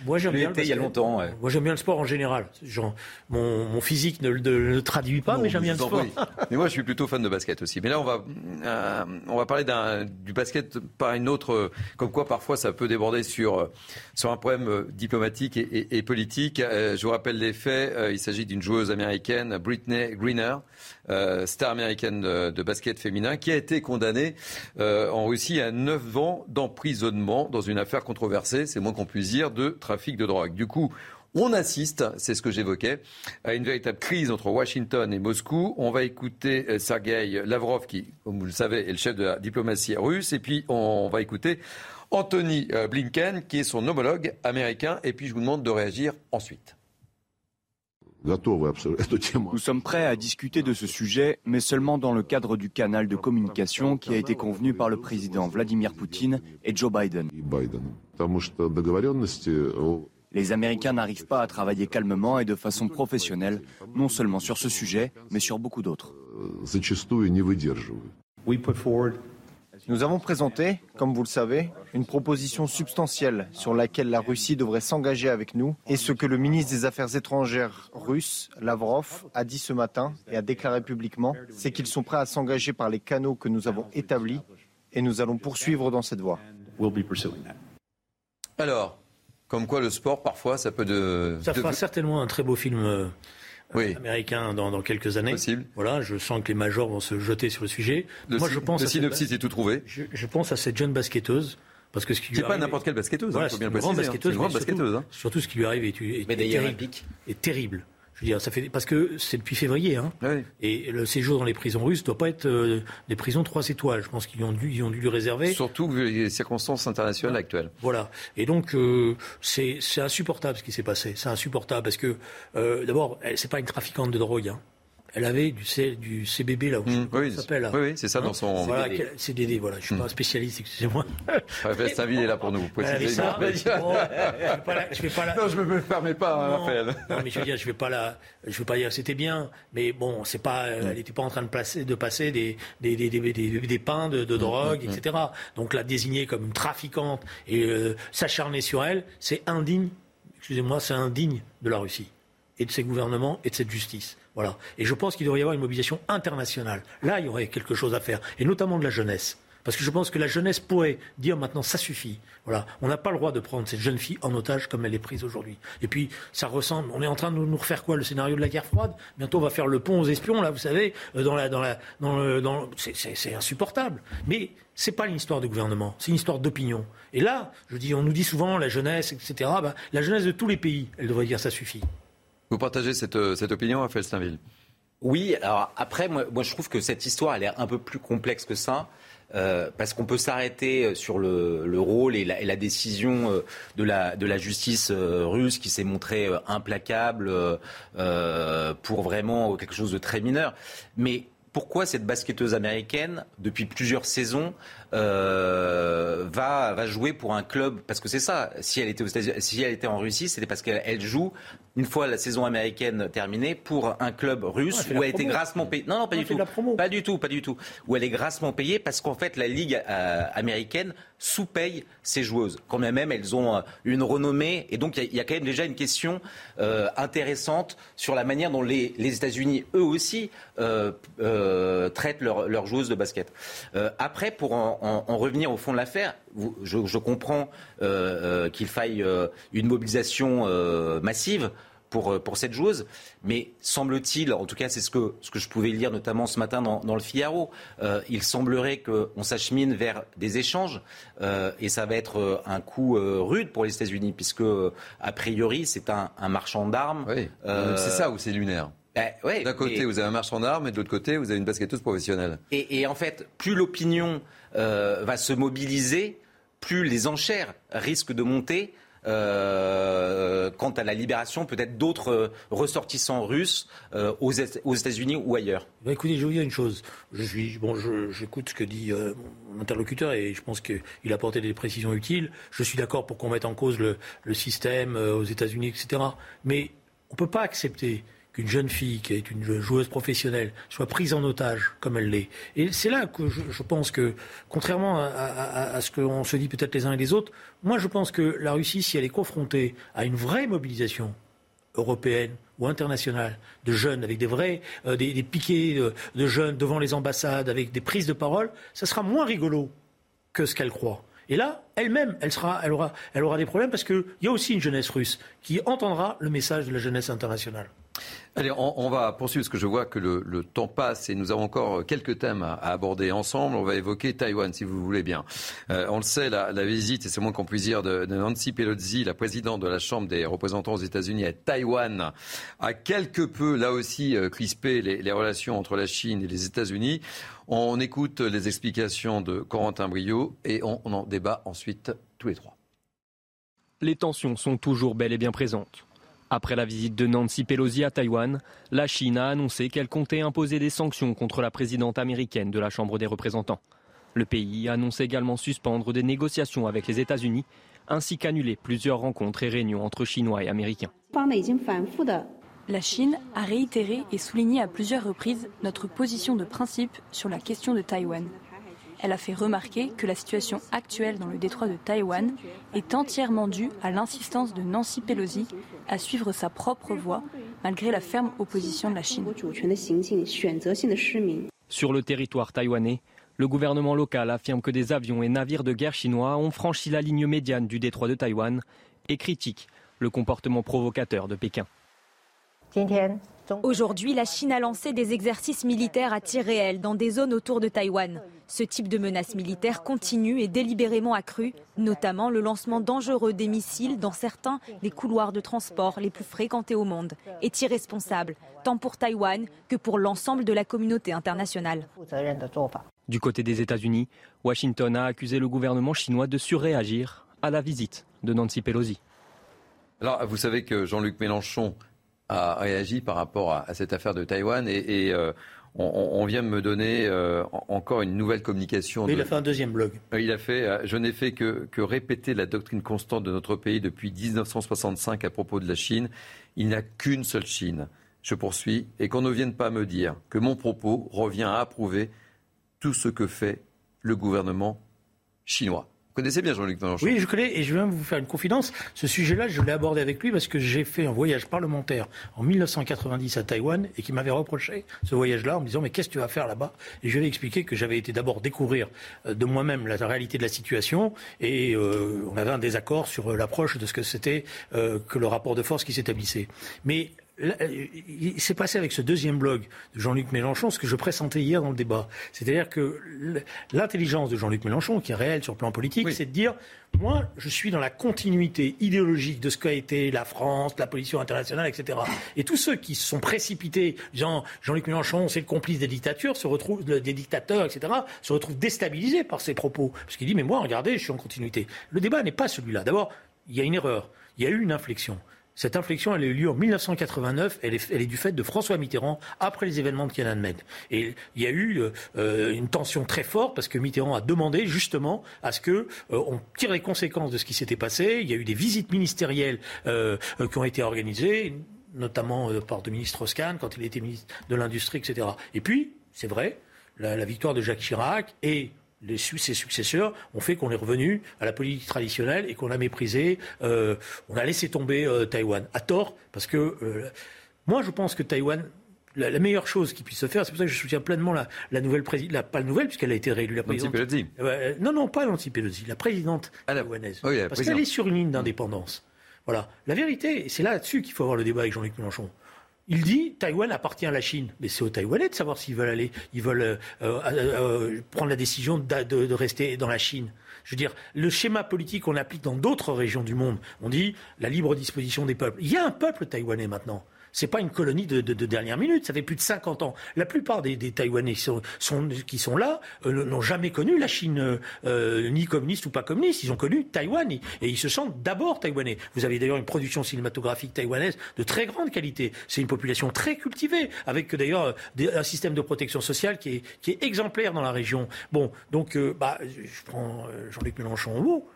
S2: Moi, j'aime bien.
S3: il y a longtemps.
S2: Moi, j'aime bien le sport en général. mon, physique ne, le traduit pas, mais j'aime bien le sport.
S1: mais moi, je suis plutôt fan de basket aussi. Mais là, on va, euh, on va parler du basket par une autre. Comme quoi, parfois, ça peut déborder sur, sur un problème euh, diplomatique et, politique. Euh, je vous rappelle les faits. il s'agit d'une joueuse américaine, Britney Greener, euh, star américaine de, basket féminin, qui a été condamnée euh, en Russie à 9 ans d'emprisonnement dans une affaire controversée, c'est moins qu'on puisse dire, de trafic de drogue. Du coup, on assiste, c'est ce que j'évoquais, à une véritable crise entre Washington et Moscou. On va écouter euh, Sergei Lavrov, qui, comme vous le savez, est le chef de la diplomatie russe, et puis on va écouter Anthony Blinken, qui est son homologue américain, et puis je vous demande de réagir ensuite.
S9: Nous sommes prêts à discuter de ce sujet, mais seulement dans le cadre du canal de communication qui a été convenu par le président Vladimir Poutine et Joe Biden. Les Américains n'arrivent pas à travailler calmement et de façon professionnelle, non seulement sur ce sujet, mais sur beaucoup d'autres.
S10: Nous avons présenté, comme vous le savez, une proposition substantielle sur laquelle la Russie devrait s'engager avec nous et ce que le ministre des Affaires étrangères russe, Lavrov, a dit ce matin et a déclaré publiquement, c'est qu'ils sont prêts à s'engager par les canaux que nous avons établis et nous allons poursuivre dans cette voie.
S1: Alors, comme quoi le sport, parfois, ça peut de...
S2: Ça fera certainement un très beau film euh, oui. américain dans, quelques années.
S1: Possible.
S2: Voilà, je sens que les majors vont se jeter sur le sujet.
S1: Le Moi, je pense le synopsis est tout trouvé.
S2: Je, pense à cette jeune basketteuse. Parce que ce
S1: qui c'est pas n'importe quelle basketteuse, hein, faut bien le préciser. Hein.
S2: Grande basketteuse, surtout, hein. surtout, ce qui lui arrive est, est, est terrible. Est terrible. Je veux dire, ça fait parce que c'est depuis février, hein. Et le séjour dans les prisons russes ne doit pas être euh, des prisons trois étoiles. Je pense qu'ils ont dû, ils ont dû lui réserver.
S1: Surtout vu les circonstances internationales actuelles.
S2: Voilà. Et donc euh, c'est insupportable ce qui s'est passé. C'est insupportable parce que euh, d'abord, c'est pas une trafiquante de drogue. Hein elle avait du, C, du CBB là, où mmh,
S1: oui, s'appelle. Oui, oui c'est ça dans son
S2: voilà, CDD. Voilà, je suis pas mmh. spécialiste, excusez-moi.
S1: Stainville est là pour nous. Vous pouvez
S2: euh, ça, je
S1: vais pas la... Non, je me permets pas,
S2: non, Raphaël. Non, mais je veux dire, je vais pas la, je veux pas dire c'était bien, mais bon, c'est pas, mmh. elle n'était pas en train de, placer, de passer des des, des, des, des pains de, de drogue, etc. Donc la désigner comme une trafiquante et euh, s'acharner sur elle, c'est indigne. Excusez-moi, c'est indigne de la Russie et de ses gouvernements et de cette justice. Voilà. Et je pense qu'il devrait y avoir une mobilisation internationale. Là, il y aurait quelque chose à faire, et notamment de la jeunesse. Parce que je pense que la jeunesse pourrait dire maintenant ça suffit. Voilà, on n'a pas le droit de prendre cette jeune fille en otage comme elle est prise aujourd'hui. Et puis ça ressemble. On est en train de nous refaire quoi Le scénario de la guerre froide? Bientôt on va faire le pont aux espions là, vous savez, euh, dans la, dans la, dans le, c'est insupportable. Mais c'est pas une histoire de gouvernement, c'est une histoire d'opinion. Et là, je dis, on nous dit souvent la jeunesse, etc. Ben, la jeunesse de tous les pays, elle devrait dire ça suffit.
S1: Vous partagez cette, euh, cette opinion, Raphaël Steinville
S3: Oui, alors après, moi, je trouve que cette histoire, elle est un peu plus complexe que ça. Euh, parce qu'on peut s'arrêter sur le, le rôle et la, décision euh, de la, de la justice russe qui s'est montrée implacable pour vraiment quelque chose de très mineur. Mais pourquoi cette basketteuse américaine, depuis plusieurs saisons, euh, va, va jouer pour un club Parce que c'est ça. Si elle était, aux si elle était en Russie, c'était parce qu'elle joue une fois la saison américaine terminée pour un club russe où elle était grassement payée. Non, non, pas du tout. Pas du tout, pas du tout. Où elle est grassement payée parce qu'en fait la ligue euh, américaine sous-paye ses joueuses. Quand même, elles ont euh, une renommée et donc il y, a quand même déjà une question euh, intéressante sur la manière dont les, les États-Unis, eux aussi, traitent leurs joueuses de basket. après, pour en, en, revenir au fond de l'affaire, je, je, comprends euh, euh, qu'il faille euh, une mobilisation massive pour, pour, cette joueuse. Mais semble-t-il, en tout cas c'est ce que, ce que je pouvais lire notamment ce matin dans, dans le Figaro, il semblerait qu'on s'achemine vers des échanges et ça va être un coup rude pour les États-Unis puisque a priori c'est un, un, marchand d'armes.
S1: Oui. c'est ça ou c'est lunaire? Ben, D'un côté, vous avez un marchand d'armes et de l'autre côté, vous avez une basketteuse professionnelle.
S3: Et, et en fait, plus l'opinion euh, va se mobiliser, plus les enchères risquent de monter. Euh, quant à la libération peut-être d'autres euh, ressortissants russes aux, États-Unis ou ailleurs
S2: bah, Écoutez, je vais vous dire une chose. Je bon, j'écoute ce que dit mon interlocuteur et je pense qu'il a apporté des précisions utiles. Je suis d'accord pour qu'on mette en cause le, le système aux États-Unis, etc. Mais on ne peut pas accepter qu'une jeune fille qui est une joueuse professionnelle soit prise en otage comme elle l'est. Et c'est là que je, pense que, contrairement à, ce qu'on se dit peut-être les uns et les autres, moi je pense que la Russie, si elle est confrontée à une vraie mobilisation européenne ou internationale de jeunes avec des vrais euh, des, piquets de, jeunes devant les ambassades avec des prises de parole, ça sera moins rigolo que ce qu'elle croit. Et là, elle-même, elle, sera, elle, aura, elle aura des problèmes parce qu'il y a aussi une jeunesse russe qui entendra le message de la jeunesse internationale.
S1: Allez, on, va poursuivre parce que je vois que le, temps passe et nous avons encore quelques thèmes à, aborder ensemble. On va évoquer Taïwan, si vous voulez bien. Euh, on le sait, la, visite, et c'est moins qu'on puisse dire, de, Nancy Pelosi, la présidente de la Chambre des représentants aux États-Unis à Taïwan, a quelque peu, là aussi, euh, crispé les, relations entre la Chine et les États-Unis. On écoute les explications de Corentin Brio et on en débat ensuite tous les trois.
S11: Les tensions sont toujours bel et bien présentes. Après la visite de Nancy Pelosi à Taïwan, la Chine a annoncé qu'elle comptait imposer des sanctions contre la présidente américaine de la Chambre des représentants. Le pays annonce également suspendre des négociations avec les États-Unis, ainsi qu'annuler plusieurs rencontres et réunions entre Chinois et Américains.
S12: La Chine a réitéré et souligné à plusieurs reprises notre position de principe sur la question de Taïwan. Elle a fait remarquer que la situation actuelle dans le détroit de Taïwan est entièrement due à l'insistance de Nancy Pelosi à suivre sa propre voie malgré la ferme opposition de la Chine.
S11: Sur le territoire taïwanais, le gouvernement local affirme que des avions et navires de guerre chinois ont franchi la ligne médiane du détroit de Taïwan et critique le comportement provocateur de Pékin.
S13: Aujourd'hui, la Chine a lancé des exercices militaires à tir réel dans des zones autour de Taïwan. Ce type de menace militaire continue et délibérément accrue, notamment le lancement dangereux des missiles dans certains des couloirs de transport les plus fréquentés au monde, est irresponsable, tant pour Taïwan que pour l'ensemble de la communauté internationale.
S11: Du côté des États-Unis, Washington a accusé le gouvernement chinois de surréagir à la visite de Nancy Pelosi.
S1: Alors, vous savez que Jean-Luc Mélenchon a réagi par rapport à, cette affaire de Taïwan et, euh, on, vient de me donner euh, encore une nouvelle communication.
S2: il a fait un deuxième blog.
S1: Euh, il a fait. je n'ai fait que, que, répéter la doctrine constante de notre pays depuis 1965 à propos de la Chine. Il n'y a qu'une seule Chine. Je poursuis et qu'on ne vienne pas me dire que mon propos revient à approuver tout ce que fait le gouvernement chinois. Vous connaissez bien Jean-Luc Mélenchon
S2: Oui, je connais et je viens vous faire une confidence. Ce sujet-là, je l'ai abordé avec lui parce que j'ai fait un voyage parlementaire en 1990 à Taïwan et qui m'avait reproché ce voyage-là en me disant mais qu'est-ce que tu vas faire là-bas? Et je lui ai expliqué que j'avais été d'abord découvrir euh, de moi-même la réalité de la situation et euh, on avait un désaccord sur euh, l'approche de ce que c'était que le rapport de force qui s'établissait. Mais il s'est passé avec ce deuxième blog de Jean-Luc Mélenchon ce que je pressentais hier dans le débat. C'est-à-dire que l'intelligence de Jean-Luc Mélenchon, qui est réelle sur le plan politique, c'est de dire moi, je suis dans la continuité idéologique de ce qu'a été la France, la politique internationale, etc. Et tous ceux qui se sont précipités, disant Jean-Luc Mélenchon, c'est le complice des dictatures, se retrouvent, des dictateurs, etc., se retrouvent déstabilisés par ses propos. Parce qu'il dit, mais moi, regardez, je suis en continuité. Le débat n'est pas celui-là. D'abord, il y a une erreur. Il y a eu une inflexion. Cette inflexion, elle a eu lieu en 1989. Elle est, elle est, du fait de François Mitterrand après les événements de Tiananmen. Et il y a eu euh, une tension très forte parce que Mitterrand a demandé justement à ce que euh, on tire les conséquences de ce qui s'était passé. Il y a eu des visites ministérielles euh, qui ont été organisées, notamment par le ministre Strauss-Kahn quand il était ministre de l'Industrie, etc. Et puis, c'est vrai, la, la victoire de Jacques Chirac et les, ses successeurs ont fait qu'on est revenu à la politique traditionnelle et qu'on a méprisé, euh, on a laissé tomber euh, Taïwan. À tort, parce que euh, moi je pense que Taïwan, la, meilleure chose qui puisse se faire, c'est pour ça que je soutiens pleinement la, nouvelle présidente, pas la nouvelle puisqu'elle a été réélue, la présidente. non, non, pas Nancy Pelosi, la présidente ah, taïwanaise. parce qu'elle est sur une ligne d'indépendance. Voilà. La vérité, c'est là-dessus qu'il faut avoir le débat avec Jean-Luc Mélenchon. Il dit Taïwan appartient à la Chine, mais c'est aux Taïwanais de savoir s'ils veulent aller, ils veulent euh, euh, euh, prendre la décision de, rester dans la Chine. Je veux dire, le schéma politique qu'on applique dans d'autres régions du monde, on dit la libre disposition des peuples. Il y a un peuple taïwanais maintenant n'est pas une colonie de, dernière minute. Ça fait plus de 50 ans. La plupart des, Taïwanais qui sont, là euh, n'ont jamais connu la Chine euh, euh, ni communiste ou pas communiste. Ils ont connu Taïwan et, ils se sentent d'abord taïwanais. Vous avez d'ailleurs une production cinématographique taïwanaise de très grande qualité. C'est une population très cultivée, avec d'ailleurs un système de protection sociale qui est, exemplaire dans la région. Bon, donc bah, je prends Jean-Luc Mélenchon au mot.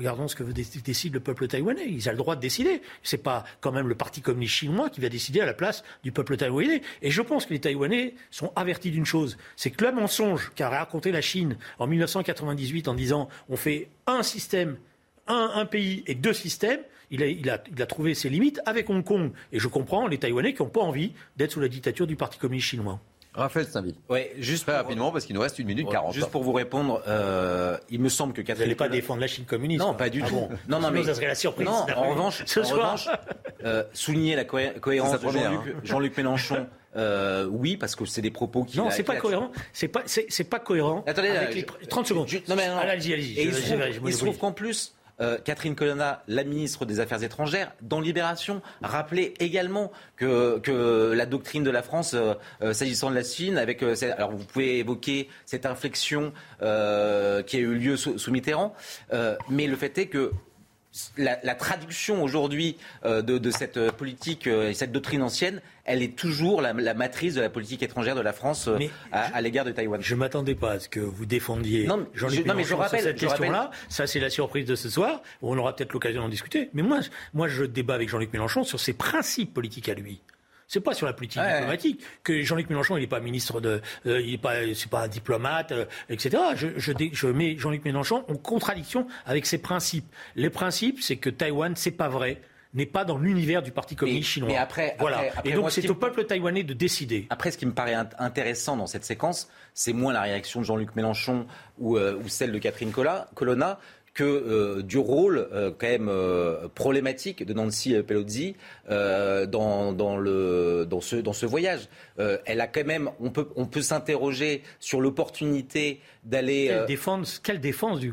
S2: Regardons ce que décide le peuple taïwanais. Ils ont le droit de décider. Ce n'est pas quand même le Parti communiste chinois qui va décider à la place du peuple taïwanais. Et je pense que les Taïwanais sont avertis d'une chose. C'est que le mensonge qu'a raconté la Chine en 1998 en disant on fait un système, un, pays et deux systèmes, il a, il, a, il a, trouvé ses limites avec Hong Kong. Et je comprends les Taïwanais qui n'ont pas envie d'être sous la dictature du Parti communiste chinois.
S1: Raphaël Saint-Ville.
S3: Oui, juste
S1: très rapidement parce qu'il nous reste une minute quarante.
S3: Juste pour vous répondre, euh, il me semble que
S2: Catherine. Vous n'allez pas défendre la Chine communiste
S3: Non, pas du ah tout.
S2: Non, non, mais ça serait la surprise.
S3: Non, en revanche, Ce en revanche euh, souligner la cohérence de Jean-Luc, hein. Jean-Luc Mélenchon. Euh, oui, parce que c'est des propos qui.
S2: Non, c'est pas cohérent. C'est pas, c'est, pas cohérent. Attendez, avec les... 30 secondes. non, mais non. Allez-y, allez-y.
S3: Et il se trouve qu'en plus, euh, Catherine Colonna, la ministre des Affaires étrangères, dans Libération, rappelait également que, la doctrine de la France, euh, euh, s'agissant de la Chine, avec alors vous pouvez évoquer cette inflexion qui a eu lieu sous Mitterrand, mais le fait est que la, traduction aujourd'hui euh, de, cette euh, politique euh, et cette doctrine ancienne, elle est toujours la, matrice de la politique étrangère de la France à, l'égard de Taïwan.
S2: Je ne m'attendais pas à ce que vous défendiez Jean-Luc Mélenchon sur cette question-là. Ça, c'est la surprise de ce soir. On aura peut-être l'occasion d'en discuter. Mais moi, moi, je débat avec Jean-Luc Mélenchon sur ses principes politiques à lui. C'est pas sur la politique diplomatique que Jean-Luc Mélenchon, il n'est pas ministre de, euh, il est pas, c'est pas un diplomate, euh, etc. Je, je, je mets Jean-Luc Mélenchon en contradiction avec ses principes. Les principes, c'est que Taïwan, c'est pas vrai n'est pas dans l'univers du Parti communiste chinois.
S3: Mais après,
S2: voilà. et donc c'est au peuple taïwanais de décider.
S3: Après, ce qui me paraît intéressant dans cette séquence, c'est moins la réaction de Jean-Luc Mélenchon ou, euh, ou, celle de Catherine Colonna que euh, du rôle euh, quand même euh, problématique de Nancy Pelosi dans, dans, le, dans, ce, dans ce voyage. elle a quand même, on peut, on peut s'interroger sur l'opportunité d'aller.
S2: Quelle défense, quelle défense du,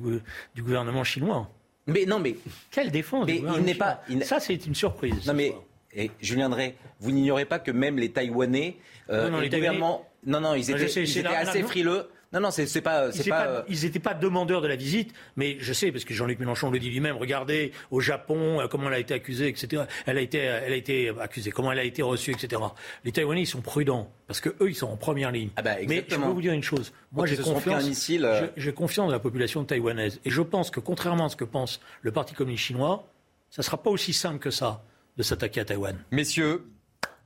S2: du gouvernement chinois
S3: mais non, mais
S2: quelle défense
S3: mais il n'est pas.
S2: Ça, c'est une surprise.
S3: Non, mais et Julien Drey, vous n'ignorez pas que même les Taïwanais, non, non, les gouvernements, non, non, ils étaient, ils étaient assez frileux. Non, non, c'est pas. Ils
S2: n'étaient pas, pas, demandeurs de la visite, mais je sais, parce que Jean-Luc Mélenchon le dit lui-même, regardez au Japon, euh, comment elle a été accusée, etc. Elle a été, elle a été accusée, comment elle a été reçue, etc. Les Taïwanais, ils sont prudents, parce que eux, ils sont en première ligne.
S3: Ah bah,
S2: mais je peux vous dire une chose. Moi, j'ai confiance, euh, j'ai confiance dans la population taïwanaise. Et je pense que, contrairement à ce que pense le Parti communiste chinois, ça ne sera pas aussi simple que ça de s'attaquer à Taïwan.
S1: Messieurs,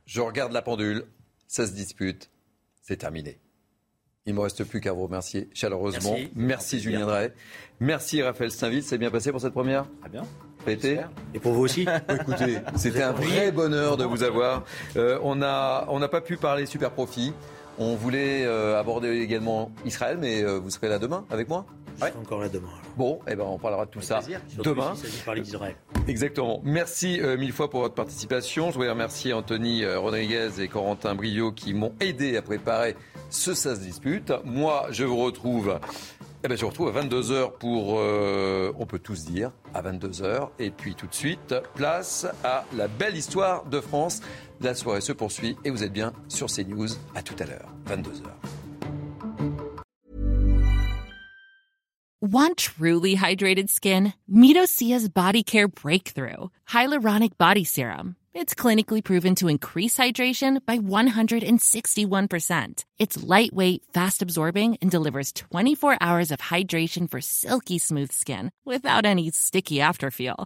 S1: je regarde la pendule, ça se dispute, c'est terminé. Il ne me reste plus qu'à vous remercier chaleureusement. Merci, Julien Drey. Merci Raphaël Saint-Ville. C'est bien passé pour cette première?
S3: Très bien.
S1: Été?
S2: Et pour vous aussi?
S1: Écoutez, c'était un vrai bonheur de vous avoir. Euh, on n'a on pas pu parler super profit. On voulait euh, aborder également Israël, mais euh, vous serez là demain avec moi?
S2: Je serai encore là demain.
S1: Bon, eh ben, on parlera de tout ça demain.
S2: parler d'Israël.
S1: Exactement. Merci mille fois pour votre participation. Je voudrais remercier Anthony Rodriguez et Corentin Brio qui m'ont aidé à préparer ce ça se dispute. Moi, je vous retrouve. Eh bien, je vous retrouve à 22h pour, euh, on peut tous dire, à 22h. Et puis tout de suite, place à la belle histoire de France. La soirée se poursuit et vous êtes bien sur CNews. À tout à l'heure, 22h.
S14: Want truly hydrated skin? Midosia's Body Care Breakthrough Hyaluronic Body Serum. It's clinically proven to increase hydration by 161%. It's lightweight, fast absorbing, and delivers 24 hours of hydration for silky smooth skin without any sticky afterfeel.